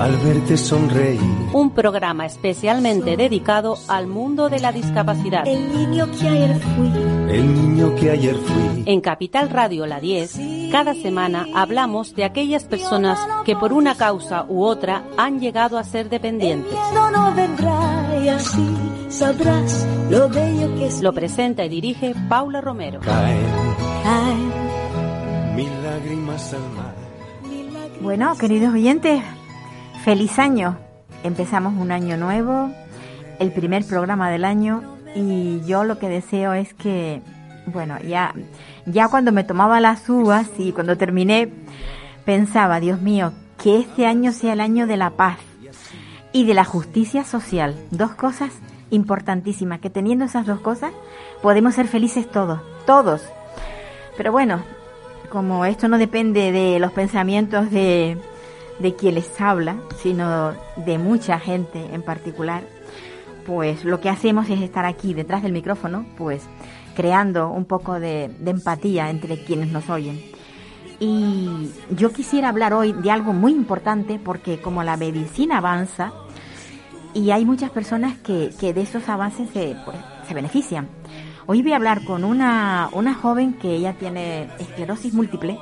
Al verte sonreír. Un programa especialmente dedicado al mundo de la discapacidad. El niño que ayer fui. El niño que ayer fui. En Capital Radio La 10, cada semana hablamos de aquellas personas que por una causa u otra han llegado a ser dependientes. No vendrá y así sabrás lo bello que es. Lo presenta y dirige Paula Romero. Caen Ay, mil lágrimas al mar. Bueno, queridos oyentes, feliz año. Empezamos un año nuevo, el primer programa del año y yo lo que deseo es que, bueno, ya, ya cuando me tomaba las uvas y cuando terminé pensaba, Dios mío, que este año sea el año de la paz y de la justicia social. Dos cosas importantísimas, que teniendo esas dos cosas podemos ser felices todos, todos. Pero bueno, como esto no depende de los pensamientos de, de quien les habla, sino de mucha gente en particular, pues lo que hacemos es estar aquí detrás del micrófono, pues creando un poco de, de empatía entre quienes nos oyen. Y yo quisiera hablar hoy de algo muy importante porque como la medicina avanza y hay muchas personas que, que de esos avances se, pues, se benefician. Hoy voy a hablar con una, una joven que ella tiene esclerosis múltiple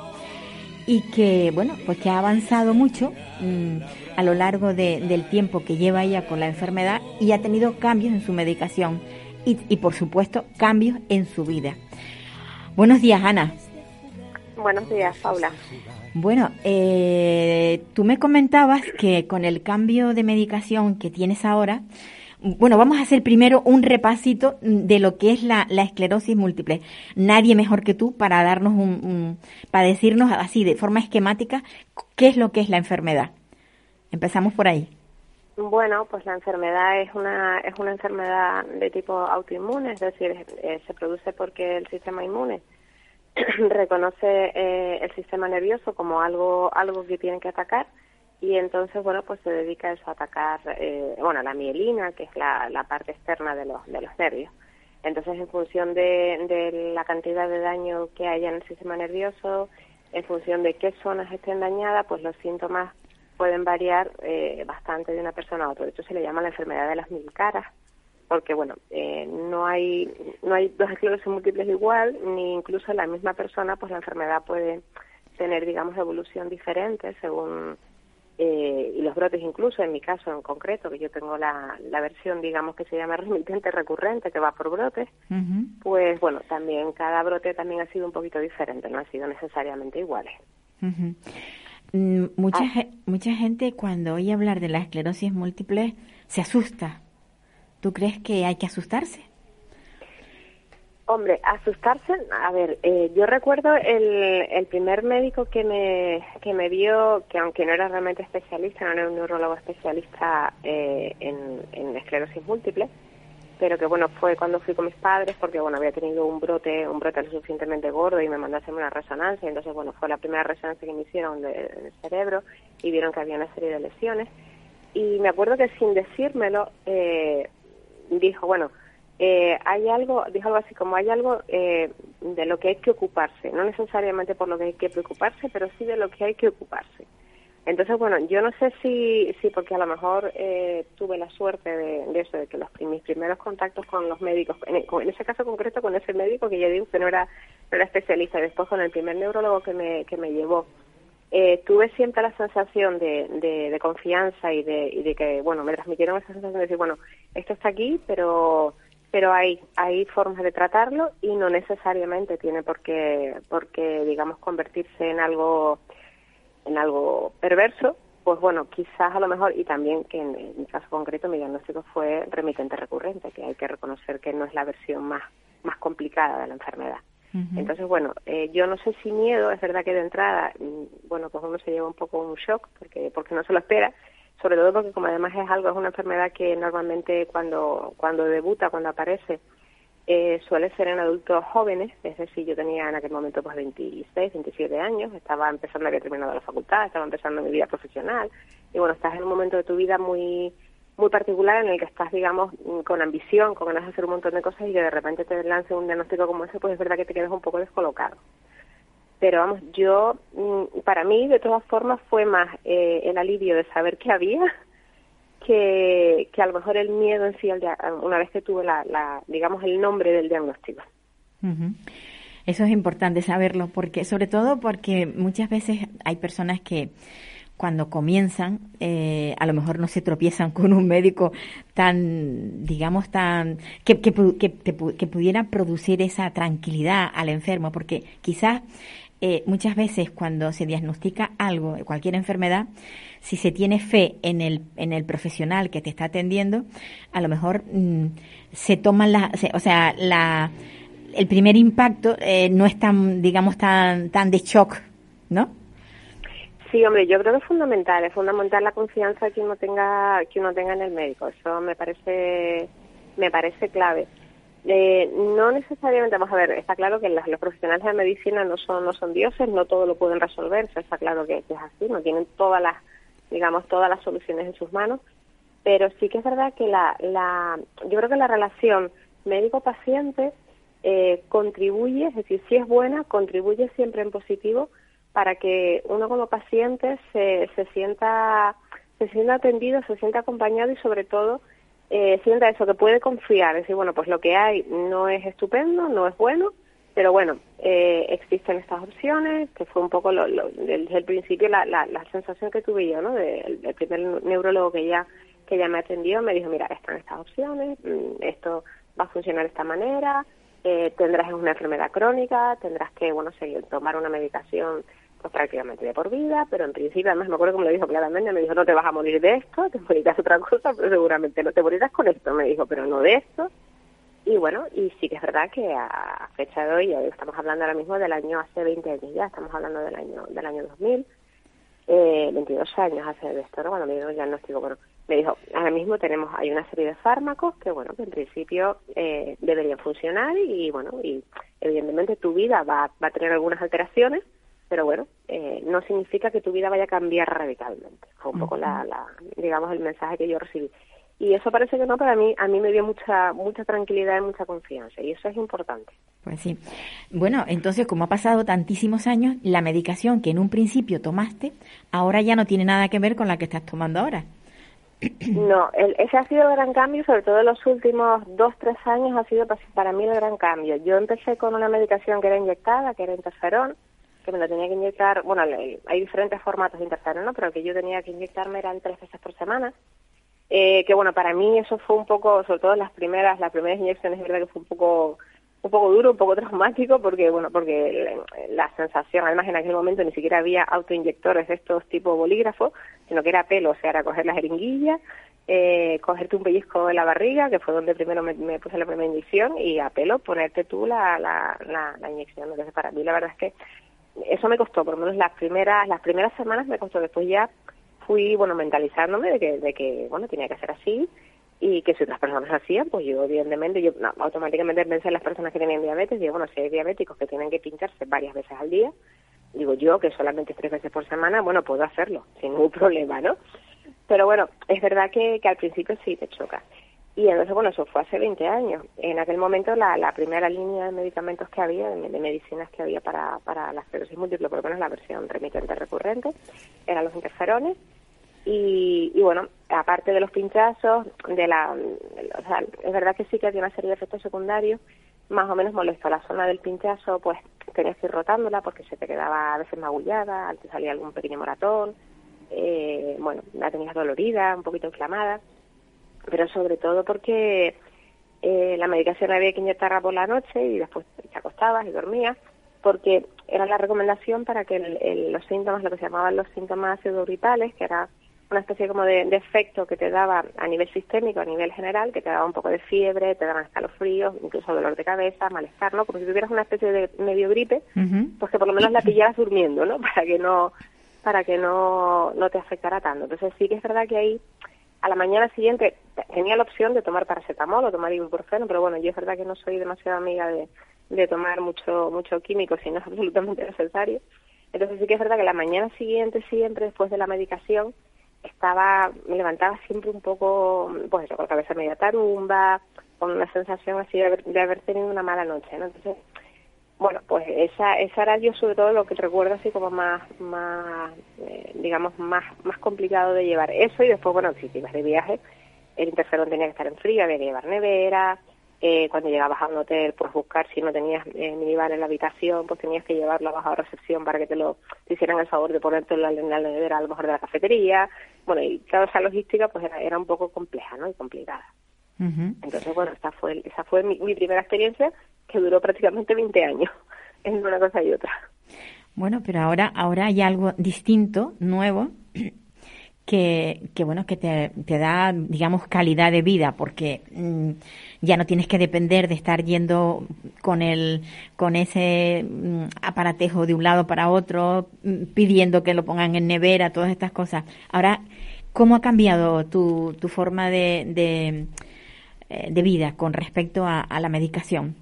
y que, bueno, pues que ha avanzado mucho mm, a lo largo de- del tiempo que lleva ella con la enfermedad y ha tenido cambios en su medicación y, y, por supuesto, cambios en su vida. Buenos días, Ana. Buenos días, Paula. Bueno, eh, tú me comentabas que con el cambio de medicación que tienes ahora, bueno, vamos a hacer primero un repasito de lo que es la, esclerosis múltiple. Nadie mejor que tú para darnos un, un- para decirnos así de forma esquemática qué es lo que es la enfermedad. Empezamos por ahí. Bueno, pues la enfermedad es una es una enfermedad de tipo autoinmune, es decir, eh, se produce porque el sistema inmune reconoce eh, el sistema nervioso como algo algo que tiene que atacar y entonces bueno pues se dedica a eso a atacar eh, bueno la mielina que es la, la parte externa de los de los nervios. Entonces en función de, de la cantidad de daño que haya en el sistema nervioso en función de qué zonas estén dañadas pues los síntomas pueden variar eh, bastante de una persona a otra. De hecho se le llama la enfermedad de las mil caras porque bueno eh, no hay no hay dos esclerosis múltiples igual ni incluso la misma persona pues la enfermedad puede tener digamos evolución diferente según eh, y los brotes incluso en mi caso en concreto que yo tengo la, la versión digamos que se llama remitente recurrente que va por brotes pues bueno también cada brote también ha sido un poquito diferente no han sido necesariamente iguales. Mm, Mucha, Ah. mucha gente cuando oye hablar de la esclerosis múltiple se asusta. ¿Tú crees que hay que asustarse? Hombre, asustarse, a ver, eh, yo recuerdo el, el primer médico que me, que me vio, que aunque no era realmente especialista, no era un neurólogo especialista eh, en, esclerosis múltiple, pero que bueno, fue cuando fui con mis padres, porque bueno, había tenido un brote, un brote lo suficientemente gordo y me mandó a hacerme una resonancia, entonces bueno, fue la primera resonancia que me hicieron de- cerebro y vieron que había una serie de lesiones. Y me acuerdo que sin decírmelo, eh, dijo, bueno, eh, hay algo, dijo algo así como hay algo eh, de lo que hay que ocuparse, no necesariamente por lo que hay que preocuparse, pero sí de lo que hay que ocuparse. Entonces, bueno, yo no sé si, si porque a lo mejor eh, tuve la suerte de, de eso, de que los, mis primeros contactos con los médicos, en, en ese caso concreto con ese médico que ya digo que no era, no era especialista, y después con el primer neurólogo que me, que me llevó, eh, tuve siempre la sensación de, de, de confianza y de, y de que, bueno, me transmitieron esa sensación de decir, bueno, esto está aquí, pero pero hay hay formas de tratarlo y no necesariamente tiene por qué, por qué digamos, convertirse en algo en algo perverso, pues bueno, quizás a lo mejor, y también que en, en mi caso concreto mi diagnóstico fue remitente recurrente, que hay que reconocer que no es la versión más, más complicada de la enfermedad. Entonces, bueno, eh, yo no sé si miedo, es verdad que de entrada, mm, bueno, pues uno se lleva un poco un shock porque, porque no se lo espera, sobre todo porque como además es algo, es una enfermedad que normalmente cuando, cuando debuta, cuando aparece, eh, suele ser en adultos jóvenes, es decir, yo tenía en aquel momento pues 26, 27 años, estaba empezando, había terminado la facultad, estaba empezando mi vida profesional y bueno, estás en un momento de tu vida muy muy particular en el que estás, digamos, con ambición, con ganas de hacer un montón de cosas y que de repente te lance un diagnóstico como ese, pues es verdad que te quedas un poco descolocado. Pero vamos, yo, mm, para mí, de todas formas, fue más eh, el alivio de saber que había que, que a lo mejor el miedo en sí, una vez que tuve, la, la, digamos, el nombre del diagnóstico. Eso es importante saberlo, porque sobre todo porque muchas veces hay personas que cuando comienzan, eh, a lo mejor no se tropiezan con un médico tan, digamos, tan, que, que, que, que, pudiera producir esa tranquilidad al enfermo, porque quizás eh, muchas veces cuando se diagnostica algo, cualquier enfermedad, si se tiene fe en el, en el profesional que te está atendiendo, a lo mejor mm, se toman la, o sea, la, el primer impacto eh, no es tan, digamos, tan, tan de shock, ¿no? Sí, hombre, yo creo que es fundamental, es fundamental la confianza que uno tenga, que uno tenga en el médico. Eso me parece, me parece clave. Eh, no necesariamente, vamos a ver, está claro que los, profesionales de la medicina no son, no son dioses, no todo lo pueden resolver, está claro que, es así, no tienen todas las, digamos, todas las soluciones en sus manos, pero sí que es verdad que la, la yo creo que la relación médico-paciente eh, contribuye, es decir, si es buena, contribuye siempre en positivo para que uno como paciente se, se sienta se sienta atendido, se sienta acompañado y sobre todo eh, sienta eso, que puede confiar, decir, bueno, pues lo que hay no es estupendo, no es bueno, pero bueno, eh, existen estas opciones, que fue un poco lo, desde el principio la, la, la, sensación que tuve yo, ¿no? del primer neurólogo que ya que ya me atendió, me dijo, mira, están estas opciones, mm, esto va a funcionar de esta manera, eh, tendrás una enfermedad crónica, tendrás que, bueno, seguir, tomar una medicación prácticamente de por vida, pero en principio, además me acuerdo que me dijo claramente, me dijo, no te vas a morir de esto, te morirás otra cosa, pero seguramente no te morirás con esto, me dijo, pero no de esto. Y bueno, y sí que es verdad que a fecha de hoy, estamos hablando ahora mismo del año hace 20 años ya, estamos hablando del año del año 2000, eh, 22 años hace de esto, ¿no? Cuando me dio el diagnóstico, bueno, me dijo, ahora mismo tenemos, hay una serie de fármacos que, bueno, que en principio eh, deberían funcionar y, bueno, y evidentemente tu vida va, va a tener algunas alteraciones, pero bueno, eh, no significa que tu vida vaya a cambiar radicalmente. Fue un poco la, la, digamos, el mensaje que yo recibí. Y eso parece que no, pero a mí, a mí me dio mucha, mucha tranquilidad y mucha confianza, y eso es importante. Pues sí. Bueno, entonces, como ha pasado tantísimos años, la medicación que en un principio tomaste, ahora ya no tiene nada que ver con la que estás tomando ahora. No, el, ese ha sido el gran cambio, sobre todo en los últimos dos, tres años ha sido para mí el gran cambio. Yo empecé con una medicación que era inyectada, que era interferón, que me lo tenía que inyectar, bueno, hay diferentes formatos de interferón, ¿no? Pero el que yo tenía que inyectarme eran tres veces por semana. Eh, que bueno, para mí eso fue un poco, sobre todo las primeras, las primeras inyecciones, es verdad que fue un poco un poco duro, un poco traumático, porque bueno, porque la, sensación, además en aquel momento ni siquiera había autoinyectores de estos tipo bolígrafos, sino que era pelo, o sea, era coger la jeringuilla, eh, cogerte un pellizco en la barriga, que fue donde primero me, puse la primera inyección, y a pelo ponerte tú la, la, la, la inyección. Entonces, para mí la verdad es que eso me costó, por lo menos las primeras, las primeras semanas me costó, después ya fui, bueno, mentalizándome de que, de que, bueno, tenía que ser así y que si otras personas hacían, pues yo evidentemente, yo automáticamente pensé en las personas que tenían diabetes, digo, bueno, si hay diabéticos que tienen que pincharse varias veces al día, digo yo que solamente tres veces por semana, bueno, puedo hacerlo, sin ningún problema, ¿no? Pero bueno, es verdad que, que al principio sí te choca. Y entonces, bueno, eso fue hace 20 años. En aquel momento la, primera línea de medicamentos que había, de, medicinas que había para, para la esclerosis múltiple, por lo menos la versión remitente recurrente, eran los interferones. Y, y bueno, aparte de los pinchazos, de la, o sea, es verdad que sí que había una serie de efectos secundarios, más o menos molesto. La zona del pinchazo, pues tenías que ir rotándola porque se te quedaba a veces magullada, te salía algún pequeño moratón, eh, bueno, la tenías dolorida, un poquito inflamada pero sobre todo porque eh, la medicación había que inyectarla por la noche y después te acostabas y dormías, porque era la recomendación para que el, los síntomas, lo que se llamaban los síntomas pseudogritales, que era una especie como de, efecto que te daba a nivel sistémico, a nivel general, que te daba un poco de fiebre, te daban escalofríos, incluso dolor de cabeza, malestar, ¿no? Como si tuvieras una especie de medio gripe, pues que por lo menos la pillaras durmiendo, ¿no? Para que no para que no, no te afectara tanto. Entonces sí que es verdad que ahí a la mañana siguiente tenía la opción de tomar paracetamol o tomar ibuprofeno, pero bueno, yo es verdad que no soy demasiado amiga de, de tomar mucho mucho químico si no es absolutamente necesario. Entonces sí que es verdad que la mañana siguiente siempre después de la medicación estaba me levantaba siempre un poco pues eso, con la cabeza media tarumba, con una sensación así de haber, de haber tenido una mala noche, ¿no? Entonces bueno, pues esa, esa era yo sobre todo lo que recuerdo así como más, más eh, digamos, más, más complicado de llevar. Eso y después, bueno, si ibas de viaje, el interferón tenía que estar en frío, había que llevar nevera, eh, cuando llegabas a un hotel, pues buscar si no tenías eh, minibar en la habitación, pues tenías que llevarlo abajo a recepción para que te lo hicieran el favor de ponértelo en la nevera a lo mejor de la cafetería. Bueno, y toda esa logística pues era, era un poco compleja, ¿no? Y complicada. Entonces, bueno, esa fue, esa fue mi, mi primera experiencia que duró prácticamente 20 años en una cosa y otra. Bueno, pero ahora, ahora hay algo distinto, nuevo, que, que bueno, que te, te, da, digamos, calidad de vida, porque mm, ya no tienes que depender de estar yendo con el, con ese mm, aparatejo de un lado para otro, mm, pidiendo que lo pongan en nevera, todas estas cosas. Ahora, ¿cómo ha cambiado tu, tu forma de, de, eh, de vida con respecto a, a la medicación?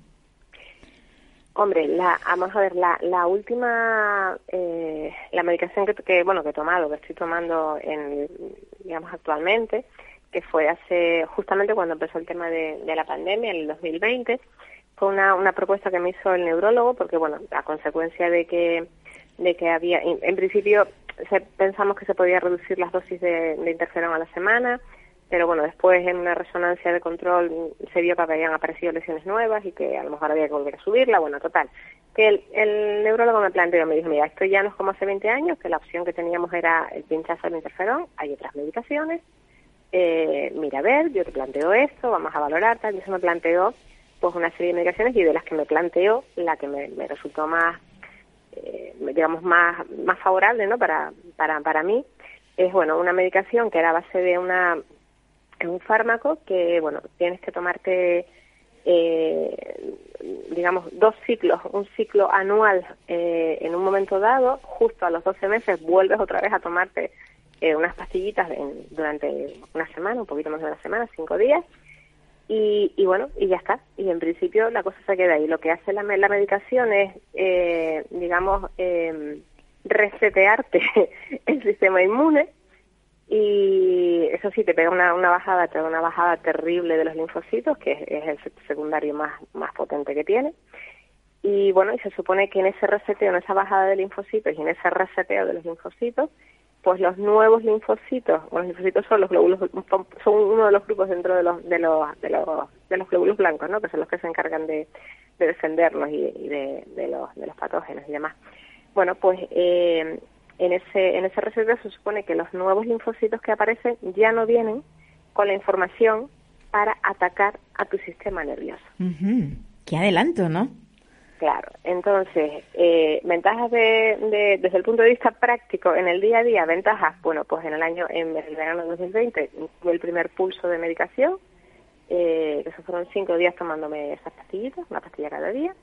Hombre, la, vamos a ver, la, la última, eh, la medicación que, bueno, que he tomado, que estoy tomando en, digamos, actualmente, que fue hace, justamente cuando empezó el tema de, la pandemia, en el 2020, fue una, una propuesta que me hizo el neurólogo, porque, bueno, a consecuencia de que, de que había, en, principio, se, pensamos que se podía reducir las dosis de interferón a la semana, pero bueno, después en una resonancia de control se vio que habían aparecido lesiones nuevas y que a lo mejor había que volver a subirla, bueno, total. Que el, el neurólogo me planteó, me dijo, mira, esto ya no es como hace 20 años, que la opción que teníamos era el pinchazo del interferón, hay otras medicaciones, eh, mira, a ver, yo te planteo esto, vamos a valorar, tal, y eso me planteó pues una serie de medicaciones y de las que me planteó, la que me, me resultó más, eh, digamos, más, más favorable, ¿no?, para, para, para mí, es, bueno, una medicación que era a base de una es un fármaco que, bueno, tienes que tomarte, eh, digamos, dos ciclos, un ciclo anual eh, en un momento dado, justo a los 12 meses vuelves otra vez a tomarte eh, unas pastillitas durante una semana, un poquito más de una semana, cinco días, y, bueno, y ya está. Y en principio la cosa se queda ahí. Lo que hace la, la medicación es, eh, digamos, eh, resetearte el sistema inmune y eso sí te pega una, una bajada, te da una bajada terrible de los linfocitos, que es, el secundario más, más potente que tiene. Y bueno, y se supone que en ese reseteo, en esa bajada de linfocitos y en ese reseteo de los linfocitos, pues los nuevos linfocitos, o los linfocitos son los glóbulos, son uno de los grupos dentro de los, de los, de los, de los glóbulos blancos, ¿no? Que son los que se encargan de, de defendernos y, y de, de, los, de los patógenos y demás. Bueno, pues eh, en ese, en ese receta se supone que los nuevos linfocitos que aparecen ya no vienen con la información para atacar a tu sistema nervioso. Qué adelanto, ¿no? Claro, entonces, eh, ventajas de, desde el punto de vista práctico en el día a día, ventajas, bueno, pues en el año, en el verano de 2020 tuve el primer pulso de medicación, eh, que fueron cinco días tomándome esas pastillitas, una pastilla cada día.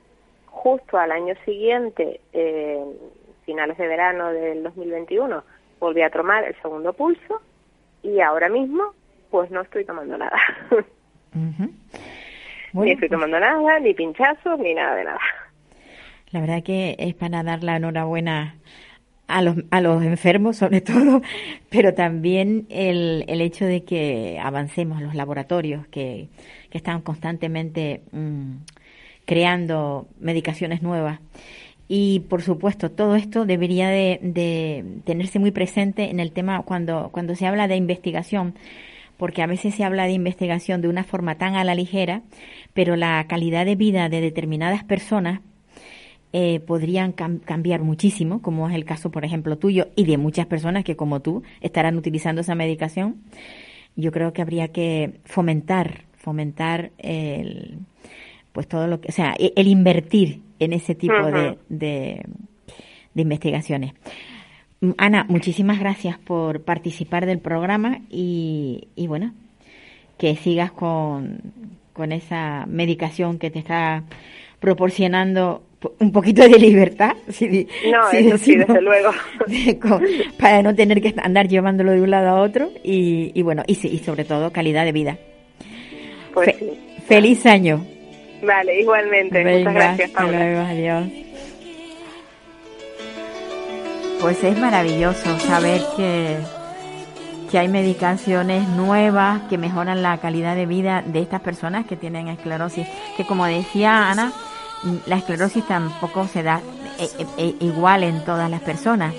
Justo al año siguiente, eh, finales de verano del 2021 volví a tomar el segundo pulso y ahora mismo pues no estoy tomando nada. ni estoy pues tomando nada, ni pinchazos, ni nada de nada. La verdad que es para dar la enhorabuena a los, a los enfermos sobre todo, pero también el, el hecho de que avancemos los laboratorios que, que están constantemente mm, creando medicaciones nuevas y por supuesto, todo esto debería de, tenerse muy presente en el tema cuando, cuando se habla de investigación, porque a veces se habla de investigación de una forma tan a la ligera, pero la calidad de vida de determinadas personas eh, podrían cambiar muchísimo, como es el caso, por ejemplo, tuyo y de muchas personas que, como tú, estarán utilizando esa medicación. Yo creo que habría que fomentar, fomentar el, pues todo lo que, o sea, e, el invertir en ese tipo de, de, investigaciones. Ana, muchísimas gracias por participar del programa y, y bueno, que sigas con, con esa medicación que te está proporcionando un poquito de libertad. Si, no, eso sí, desde luego. para no tener que andar llevándolo de un lado a otro y, y bueno, y, y sobre todo calidad de vida. Pues Feliz año. Vale, igualmente. Muchas gracias, Paula. adiós. Pues es maravilloso saber que, que hay medicaciones nuevas que mejoran la calidad de vida de estas personas que tienen esclerosis. Que como decía Ana, la esclerosis tampoco se da eh, eh, eh, igual en todas las personas.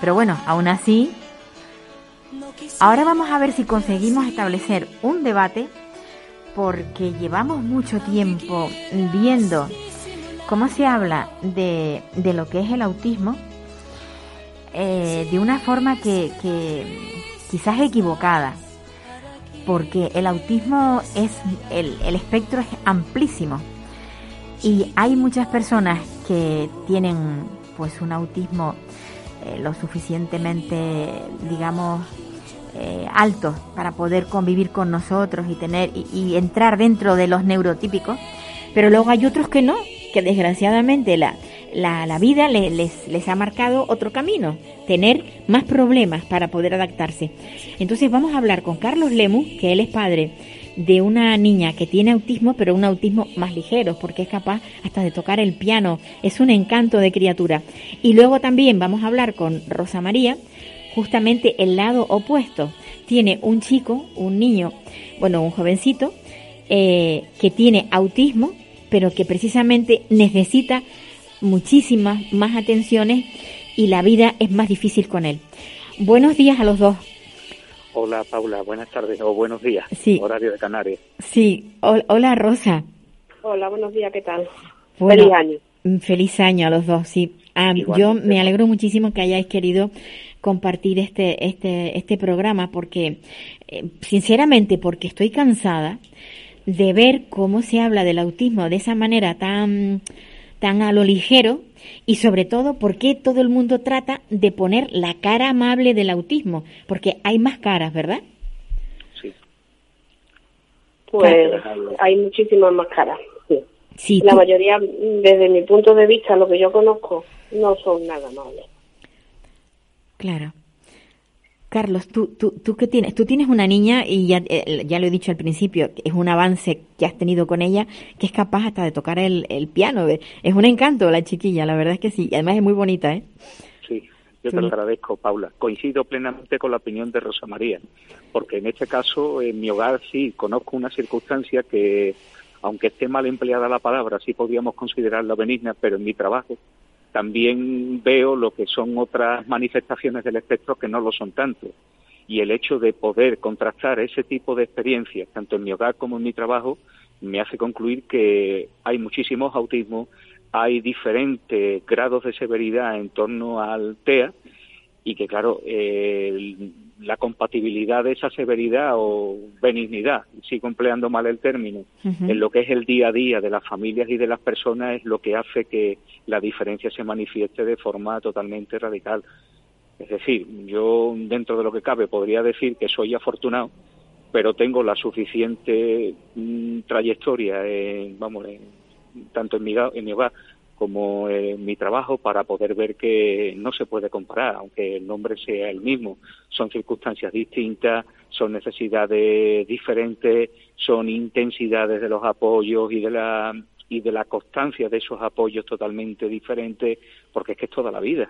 Pero bueno, aún así, ahora vamos a ver si conseguimos establecer un debate porque llevamos mucho tiempo viendo cómo se habla de, de lo que es el autismo de una forma que, que quizás equivocada, porque el autismo es, el, el espectro es amplísimo. Y hay muchas personas que tienen pues un autismo eh, lo suficientemente, digamos, eh, alto para poder convivir con nosotros y tener y, entrar dentro de los neurotípicos, pero luego hay otros que no, que desgraciadamente la, la, vida les, les ha marcado otro camino, tener más problemas para poder adaptarse. Entonces vamos a hablar con Carlos Lemus, que él es padre de una niña que tiene autismo, pero un autismo más ligero, porque es capaz hasta de tocar el piano. Es un encanto de criatura. Y luego también vamos a hablar con Rosa María, justamente el lado opuesto. Tiene un chico, un niño, bueno, un jovencito, eh, que tiene autismo, pero que precisamente necesita muchísimas más atenciones y la vida es más difícil con él. Buenos días a los dos. Hola Paula, buenas tardes o buenos días. Sí. Horario de Canarias. Sí, hola Rosa. Hola, buenos días, ¿qué tal? feliz año. Feliz año a los dos, sí. Ah, yo me alegro muchísimo que hayáis querido compartir este, este, este programa porque, eh, sinceramente, porque estoy cansada de ver cómo se habla del autismo de esa manera tan, tan a lo ligero y sobre todo por qué todo el mundo trata de poner la cara amable del autismo, porque hay más caras, ¿verdad? Sí. Pues hay muchísimas más caras. Sí. la mayoría, desde mi punto de vista, lo que yo conozco, no son nada amables. Claro. Carlos, tú, tú, tú qué tienes, tú tienes una niña y ya, eh, ya lo he dicho al principio, es un avance que has tenido con ella, que es capaz hasta de tocar el, el piano. Es un encanto la chiquilla, la verdad es que sí. Además es muy bonita, ¿eh? Sí, yo te lo agradezco, Paula. Coincido plenamente con la opinión de Rosa María, porque en este caso, en mi hogar sí, conozco una circunstancia que, aunque esté mal empleada la palabra, sí podríamos considerarla benigna, pero en mi trabajo también veo lo que son otras manifestaciones del espectro que no lo son tanto. Y el hecho de poder contrastar ese tipo de experiencias, tanto en mi hogar como en mi trabajo, me hace concluir que hay muchísimos autismos, hay diferentes grados de severidad en torno al TEA y que, claro, la compatibilidad de esa severidad o benignidad, sigo empleando mal el término, en lo que es el día a día de las familias y de las personas es lo que hace que la diferencia se manifieste de forma totalmente radical. Es decir, yo dentro de lo que cabe podría decir que soy afortunado, pero tengo la suficiente mm, trayectoria, vamos, tanto en mi, en mi hogar como en mi trabajo para poder ver que no se puede comparar, aunque el nombre sea el mismo. Son circunstancias distintas, son necesidades diferentes, son intensidades de los apoyos y de la y de la constancia de esos apoyos totalmente diferentes, porque es que es toda la vida.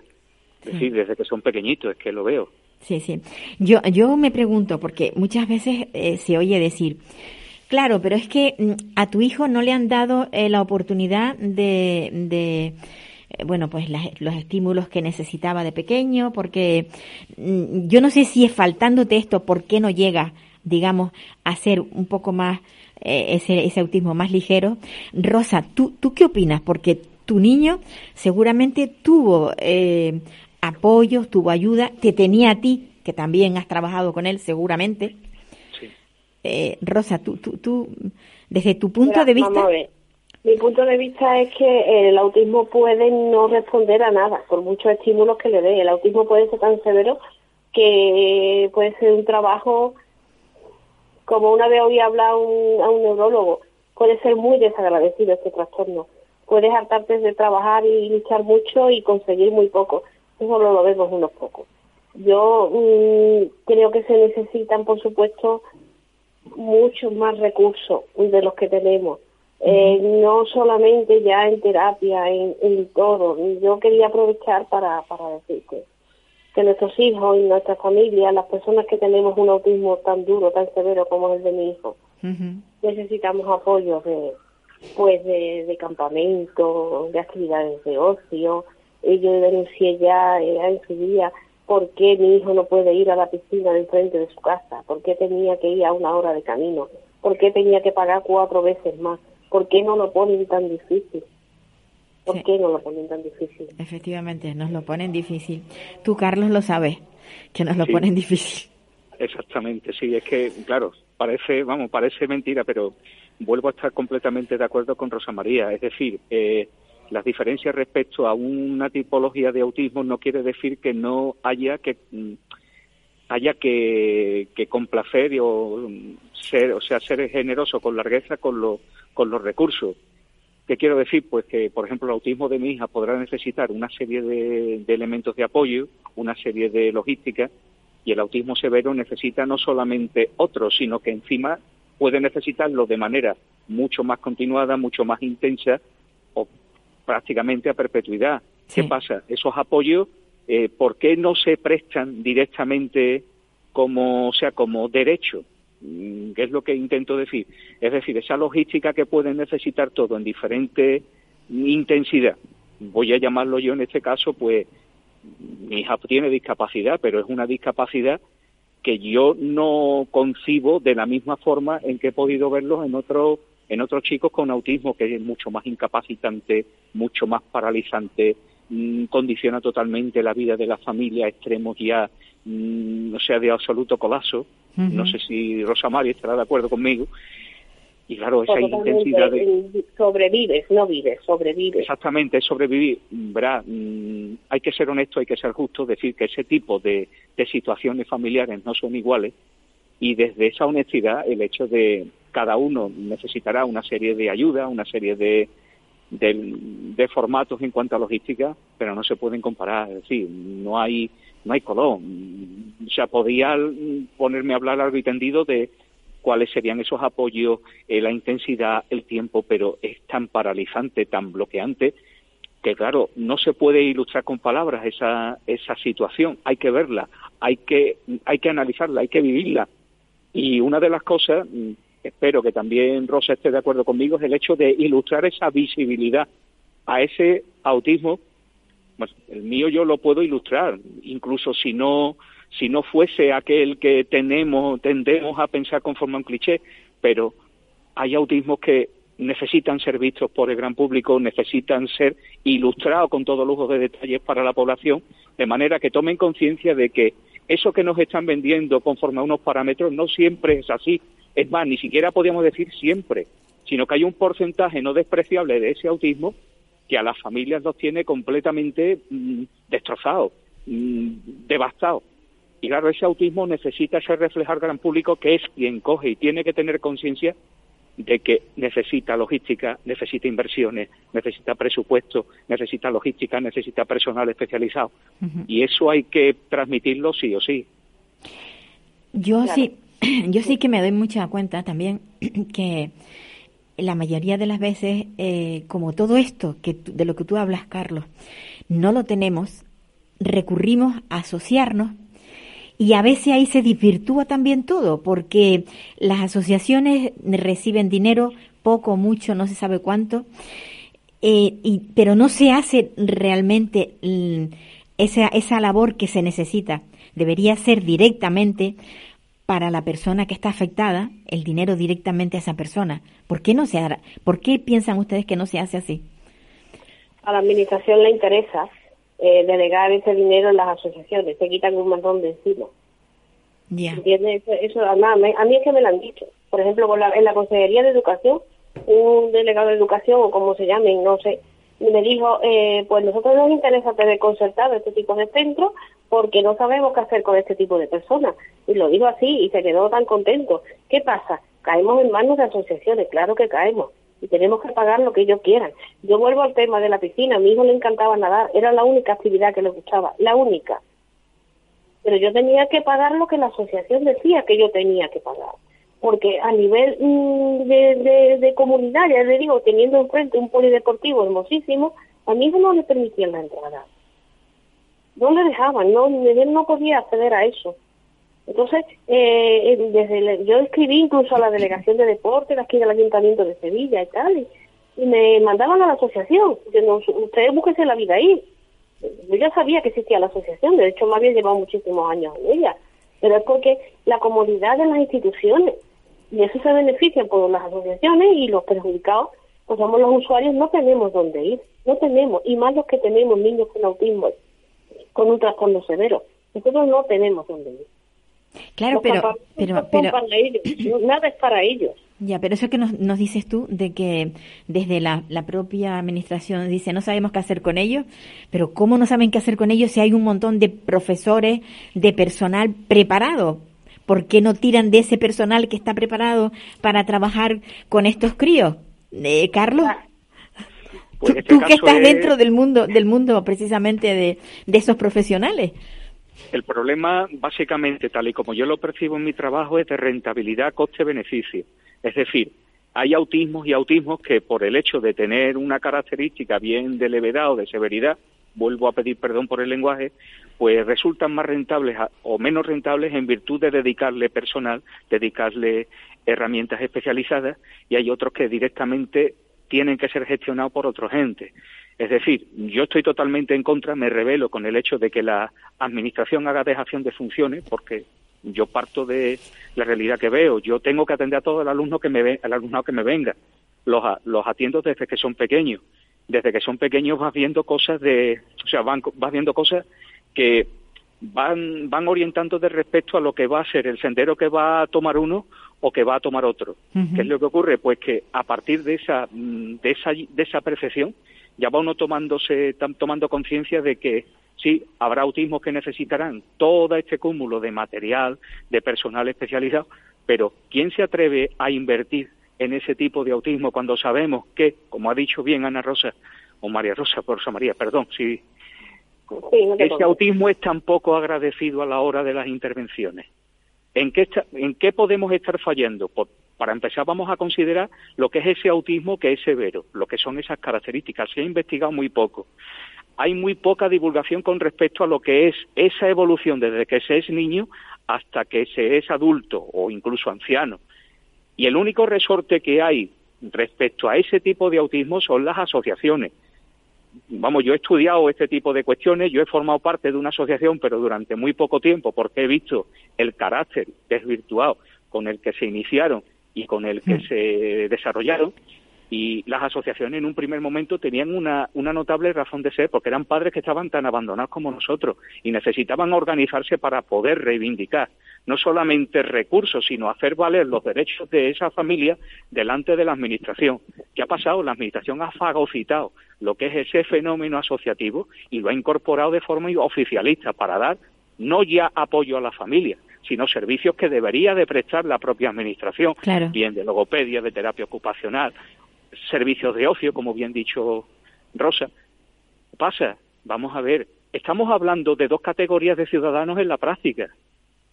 Es decir, desde que son pequeñitos, es que lo veo. Sí, sí. Yo, yo me pregunto, porque muchas veces eh, se oye decir, claro, pero es que mm, a tu hijo no le han dado eh, la oportunidad de, de eh, bueno, pues los estímulos que necesitaba de pequeño, porque mm, yo no sé si es faltándote esto, ¿por qué no llega, digamos, a ser un poco más eh, ese, ese autismo más ligero. Rosa, ¿tú, ¿tú qué opinas? Porque tu niño seguramente tuvo eh, apoyos, tuvo ayuda, te tenía a ti, que también has trabajado con él seguramente. Eh, Rosa, tú, tú, tú, desde tu punto de vista... Mi punto de vista es que el autismo puede no responder a nada, por muchos estímulos que le dé. El autismo puede ser tan severo que puede ser un trabajo como una vez oí hablar a un neurólogo, puede ser muy desagradecido este trastorno, puedes hartarte de trabajar y luchar mucho y conseguir muy poco. Eso solo lo vemos unos pocos. Yo mm, creo que se necesitan, por supuesto, muchos más recursos de los que tenemos. Eh, no solamente ya en terapia, en, en, todo. Yo quería aprovechar para, para decir que, nuestros hijos y nuestra familia, las personas que tenemos un autismo tan duro, tan severo como el de mi hijo, necesitamos apoyo de, pues de, de campamento, de actividades de ocio. Yo denuncié ya eh, en su día por qué mi hijo no puede ir a la piscina de enfrente de su casa, por qué tenía que ir a una hora de camino, por qué tenía que pagar cuatro veces más, por qué no lo ponen tan difícil. ¿Por qué no lo ponen tan difícil? Efectivamente, nos lo ponen difícil. Tú, Carlos, lo sabes, que nos lo ponen difícil. Exactamente, sí, es que, claro, parece, vamos, parece mentira, pero vuelvo a estar completamente de acuerdo con Rosa María. Es decir, eh, las diferencias respecto a una tipología de autismo no quiere decir que no haya que mm, haya que, complacer o ser, o sea, ser generoso con largueza con los con los recursos. ¿Qué quiero decir? Pues que, por ejemplo, el autismo de mi hija podrá necesitar una serie de, de elementos de apoyo, una serie de logística, y el autismo severo necesita no solamente otro, sino que encima puede necesitarlo de manera mucho más continuada, mucho más intensa o prácticamente a perpetuidad. ¿Qué pasa? Esos apoyos, eh, ¿por qué no se prestan directamente como, sea, como derecho? Mm, ¿Qué es lo que intento decir? Es decir, esa logística que pueden necesitar todo en diferente intensidad. Voy a llamarlo yo en este caso, pues, mi hija tiene discapacidad, pero es una discapacidad que yo no concibo de la misma forma en que he podido verlos en otros en otros chicos con autismo que es mucho más incapacitante, mucho más paralizante, mm, condiciona totalmente la vida de la familia, extremos ya, mm, o sea, de absoluto colapso. No sé si Rosa María estará de acuerdo conmigo. Y claro, esa intensidad de... Sobrevives, no vives, sobrevives. Exactamente, sobrevivir. Verá, mm, hay que ser honesto, hay que ser justo, decir que ese tipo de, de situaciones familiares no son iguales y desde esa honestidad el hecho de cada uno necesitará una serie de ayuda, una serie de, de, formatos en cuanto a logística, pero no se pueden comparar, es decir, no hay no hay color. O sea, podía ponerme a hablar largo y tendido de cuáles serían esos apoyos, eh, la intensidad, el tiempo, pero es tan paralizante, tan bloqueante, que claro, no se puede ilustrar con palabras esa, esa situación, hay que verla, hay que, hay que analizarla, hay que vivirla. Y una de las cosas, espero que también Rosa esté de acuerdo conmigo, es el hecho de ilustrar esa visibilidad a ese autismo. El mío yo lo puedo ilustrar, incluso si no si no fuese aquel que tenemos tendemos a pensar conforme a un cliché, pero hay autismos que necesitan ser vistos por el gran público, necesitan ser ilustrados con todo lujo de detalles para la población, de manera que tomen conciencia de que eso que nos están vendiendo conforme a unos parámetros no siempre es así. Es más, ni siquiera podríamos decir siempre, sino que hay un porcentaje no despreciable de ese autismo que a las familias los tiene completamente mm, destrozados, mm, devastados. Y claro, ese autismo necesita ser reflejado al gran público, que es quien coge y tiene que tener conciencia de que necesita logística, necesita inversiones, necesita presupuesto, necesita logística, necesita personal especializado. Y eso hay que transmitirlo sí o sí. Yo sí, yo sí que me doy mucha cuenta también que la mayoría de las veces, eh, como todo esto que de lo que tú hablas, Carlos, no lo tenemos, recurrimos a asociarnos y a veces ahí se desvirtúa también todo, porque las asociaciones reciben dinero, poco, mucho, no se sabe cuánto, eh, y, pero no se hace realmente mm, esa, esa labor que se necesita. Debería ser directamente para la persona que está afectada, el dinero directamente a esa persona. ¿Por qué no se hará? ¿Por qué piensan ustedes que no se hace así? A la administración le interesa eh, delegar ese dinero en las asociaciones, se quitan un montón de encima. Ya. ¿Entiendes? Eso, a mí es que me lo han dicho. Por ejemplo, con la, en la Consejería de Educación, un delegado de Educación, o como se llamen, no sé, me dijo, eh, pues nosotros nos interesa tener concertado este tipo de centros porque no sabemos qué hacer con este tipo de personas. Y lo dijo así y se quedó tan contento. ¿Qué pasa? Caemos en manos de asociaciones, claro que caemos. y tenemos que pagar lo que ellos quieran. Yo vuelvo al tema de la piscina, a mi hijo le encantaba nadar, era la única actividad que le gustaba, la única. Pero yo tenía que pagar lo que la asociación decía que yo tenía que pagar. Porque a nivel mm, de, comunidad, ya le digo, teniendo enfrente un polideportivo hermosísimo, a hijo no le permitían la entrada. No le dejaban, no, él no podía acceder a eso. Entonces, eh, desde yo escribí incluso a la Delegación de Deportes aquí del Ayuntamiento de Sevilla y tal, y, me mandaban a la asociación, que ustedes búsquense la vida ahí. Yo ya sabía que existía la asociación, de hecho me había llevado muchísimos años en ella, pero es porque la comodidad de las instituciones, y eso se beneficia por las asociaciones y los perjudicados, pues somos los usuarios, no tenemos dónde ir, no tenemos, y más los que tenemos niños con autismo, con un trastorno severo, nosotros no tenemos dónde ir. Claro, pero, pero, pero nada es para ellos. Ya, pero eso que nos, nos dices tú, de que desde la, la, propia administración dice no sabemos qué hacer con ellos, pero ¿cómo no saben qué hacer con ellos si hay un montón de profesores, de personal preparado? ¿Por qué no tiran de ese personal que está preparado para trabajar con estos críos? Eh, Carlos. Ah, pues tú, que estás dentro del mundo, del mundo precisamente de, de esos profesionales. El problema, básicamente, tal y como yo lo percibo en mi trabajo, es de rentabilidad, coste-beneficio. Es decir, hay autismos y autismos que por el hecho de tener una característica bien de levedad o de severidad, vuelvo a pedir perdón por el lenguaje, pues resultan más rentables o menos rentables en virtud de dedicarle personal, dedicarle herramientas especializadas y hay otros que directamente tienen que ser gestionados por otro gente. Es decir, yo estoy totalmente en contra, me revelo con el hecho de que la Administración haga dejación de funciones, porque yo parto de la realidad que veo. Yo tengo que atender a todo el alumno que me el alumnado que me venga. Los, los atiendo desde que son pequeños. Desde que son pequeños vas viendo cosas de, o sea, van, vas viendo cosas que van, van orientando de respecto a lo que va a ser el sendero que va a tomar uno o que va a tomar otro. ¿Qué es lo que ocurre? Pues que a partir de esa, de esa, de esa percepción ya va uno tomándose, tomando conciencia de que sí, habrá autismos que necesitarán todo este cúmulo de material, de personal especializado, pero ¿quién se atreve a invertir en ese tipo de autismo cuando sabemos que, como ha dicho bien Ana Rosa, o María Rosa, por Rosa María, perdón, sí, ese autismo es tan poco agradecido a la hora de las intervenciones. ¿En qué, ¿En qué podemos estar fallando? para empezar vamos a considerar lo que es ese autismo que es severo, lo que son esas características. Se ha investigado muy poco. Hay muy poca divulgación con respecto a lo que es esa evolución desde que se es niño hasta que se es adulto o incluso anciano. Y el único resorte que hay respecto a ese tipo de autismo son las asociaciones. Vamos, yo he estudiado este tipo de cuestiones, yo he formado parte de una asociación, pero durante muy poco tiempo, porque he visto el carácter desvirtuado con el que se iniciaron y con el que mm. se desarrollaron y las asociaciones en un primer momento tenían una, una notable razón de ser porque eran padres que estaban tan abandonados como nosotros y necesitaban organizarse para poder reivindicar no solamente recursos, sino hacer valer los derechos de esa familia delante de la Administración. ¿Qué ha pasado? La Administración ha fagocitado lo que es ese fenómeno asociativo y lo ha incorporado de forma oficialista para dar no ya apoyo a la familia, sino servicios que debería de prestar la propia administración, bien de logopedia, de terapia ocupacional, servicios de ocio, como bien dicho Rosa. Pasa, vamos a ver, estamos hablando de dos categorías de ciudadanos en la práctica.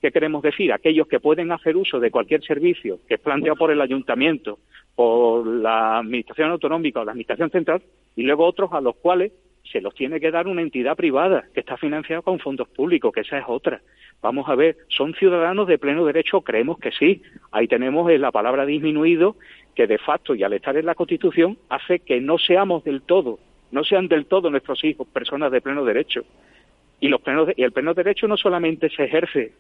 ¿Qué queremos decir? Aquellos que pueden hacer uso de cualquier servicio que es planteado por el ayuntamiento, por la administración autonómica o la administración central, y luego otros a los cuales se los tiene que dar una entidad privada que está financiada con fondos públicos, que esa es otra. Vamos a ver, ¿son ciudadanos de pleno derecho? Creemos que sí. Ahí tenemos la palabra disminuido, que de facto y al estar en la Constitución hace que no seamos del todo, no sean del todo nuestros hijos personas de pleno derecho. Y, los y el pleno derecho no solamente se ejerce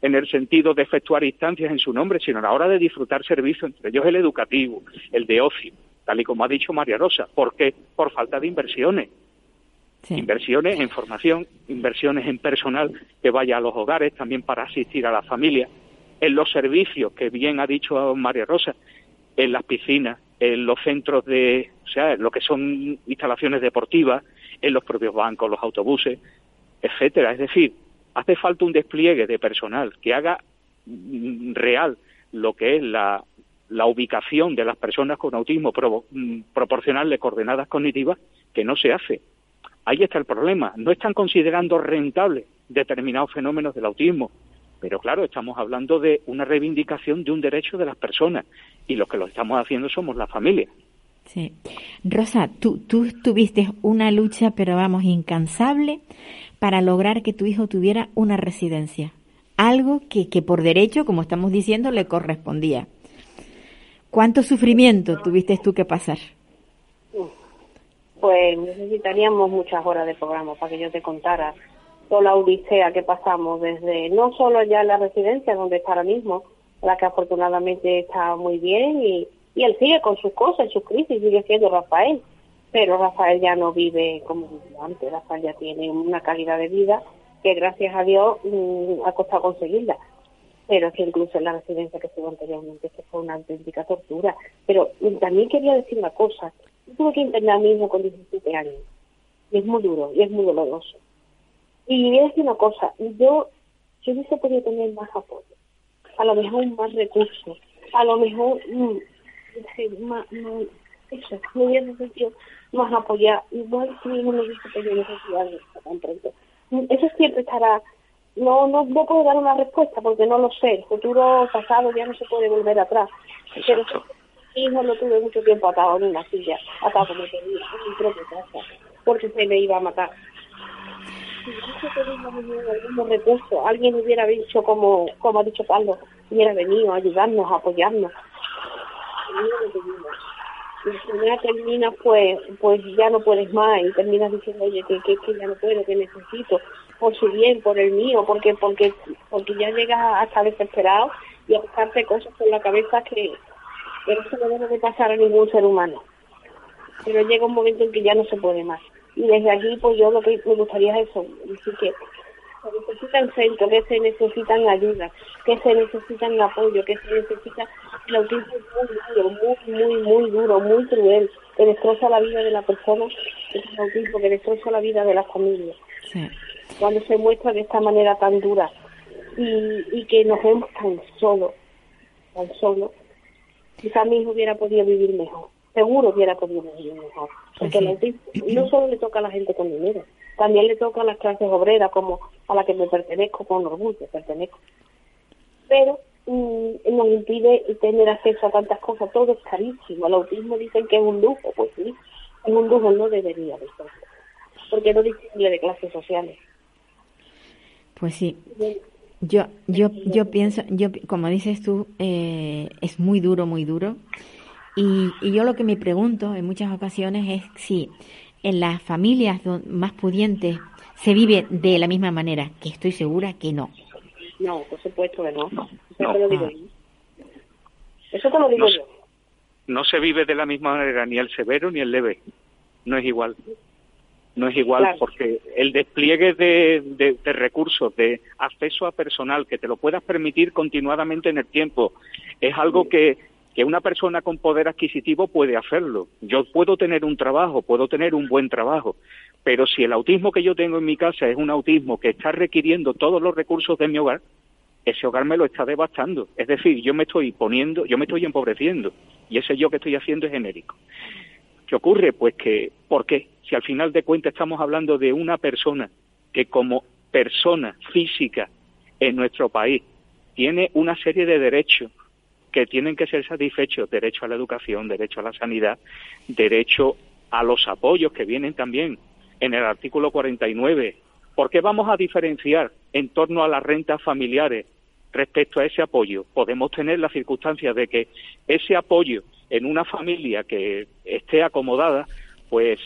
en el sentido de efectuar instancias en su nombre, sino a la hora de disfrutar servicios, entre ellos el educativo, el de ocio, tal y como ha dicho María Rosa. ¿Por qué? Por falta de inversiones. Inversiones en formación, inversiones en personal que vaya a los hogares también para asistir a la familia, en los servicios que bien ha dicho María Rosa, en las piscinas, en los centros de, o sea, lo que son instalaciones deportivas, en los propios bancos, los autobuses, etcétera. Es decir, hace falta un despliegue de personal que haga mm, real lo que es la la ubicación de las personas con autismo mm, proporcional de coordenadas cognitivas que no se hace. Ahí está el problema. No están considerando rentable determinados fenómenos del autismo. Pero claro, estamos hablando de una reivindicación de un derecho de las personas y lo que lo estamos haciendo somos la familia. Sí. Rosa, tú, tú tuviste una lucha, pero vamos, incansable para lograr que tu hijo tuviera una residencia. Algo que, que por derecho, como estamos diciendo, le correspondía. ¿Cuánto sufrimiento tuviste tú que pasar? Pues necesitaríamos muchas horas de programa para que yo te contara toda la odisea que pasamos desde no solo ya la residencia donde está ahora mismo, la que afortunadamente está muy bien y, él sigue con sus cosas, sus crisis, sigue siendo Rafael, pero Rafael ya no vive como antes, Rafael ya tiene una calidad de vida que gracias a Dios mm, ha costado conseguirla pero que incluso en la residencia que estuvo anteriormente, que fue una auténtica tortura. Pero también quería decir una cosa, yo tuve que internar mismo con 17 años, y es muy duro, y es muy doloroso. Y voy a decir una cosa, yo, yo hubiese podido tener más apoyo, a lo mejor más recursos, a lo mejor mm, más, más, eso, me hubiese sentido más apoyado, igual si no me hubiese tenido necesidad de tan pronto. Eso siempre estará no, no, no puedo dar una respuesta porque no lo sé. El futuro pasado ya no se puede volver atrás. Pero hijo lo tuve mucho tiempo atado en una silla, atado como te digo, en mi propia casa, porque se me iba a matar. Si hubiese tenido algún recurso, alguien hubiera dicho, como, como ha dicho Carlos, hubiera venido a ayudarnos, a apoyarnos. Y al final terminas, pues, pues ya no puedes más y terminas diciendo, oye, que, que, que ya no puedo, que necesito por su bien, por el mío, porque porque porque ya llegas a estar desesperado y a buscarte cosas por la cabeza que, eso no debe de pasar a ningún ser humano. Pero llega un momento en que ya no se puede más. Y desde aquí, pues yo lo que me gustaría es eso, decir que se necesitan centros, que se necesitan ayuda, que se necesitan apoyo, que se necesita... El autismo es muy duro, muy, muy, muy duro, muy cruel, que destroza la vida de la persona, es el autismo que destroza la vida de la familia. Sí cuando se muestra de esta manera tan dura y, y que nos vemos tan solos, tan solos, quizá mi hijo hubiera podido vivir mejor, seguro hubiera podido vivir mejor, porque el no solo le toca a la gente con dinero, también le toca a las clases obreras como a la que me pertenezco con orgullo, pertenezco. Pero mm, nos impide tener acceso a tantas cosas, todo es carísimo, el autismo dicen que es un lujo, pues sí, es un lujo, no debería de ser, porque no distingue de clases sociales. Pues sí. Yo, yo, yo pienso, yo, como dices tú, eh, es muy duro, muy duro. Y, y, yo lo que me pregunto en muchas ocasiones es si en las familias más pudientes se vive de la misma manera, que estoy segura que no. No, por supuesto que no. Eso te lo digo yo. Eso te lo digo yo. No se vive de la misma manera ni el severo ni el leve. No es igual no es igual porque el despliegue de, recursos, de acceso a personal, que te lo puedas permitir continuadamente en el tiempo, es algo que, que una persona con poder adquisitivo puede hacerlo. Yo puedo tener un trabajo, puedo tener un buen trabajo, pero si el autismo que yo tengo en mi casa es un autismo que está requiriendo todos los recursos de mi hogar, ese hogar me lo está devastando. Es decir, yo me estoy poniendo, yo me estoy empobreciendo y ese yo que estoy haciendo es genérico. ¿Qué ocurre? Pues que, ¿por qué? Si al final de cuentas estamos hablando de una persona que como persona física en nuestro país tiene una serie de derechos que tienen que ser satisfechos, derecho a la educación, derecho a la sanidad, derecho a los apoyos que vienen también en el artículo 49. ¿Por qué vamos a diferenciar en torno a las rentas familiares respecto a ese apoyo? Podemos tener la circunstancia de que ese apoyo en una familia que esté acomodada, pues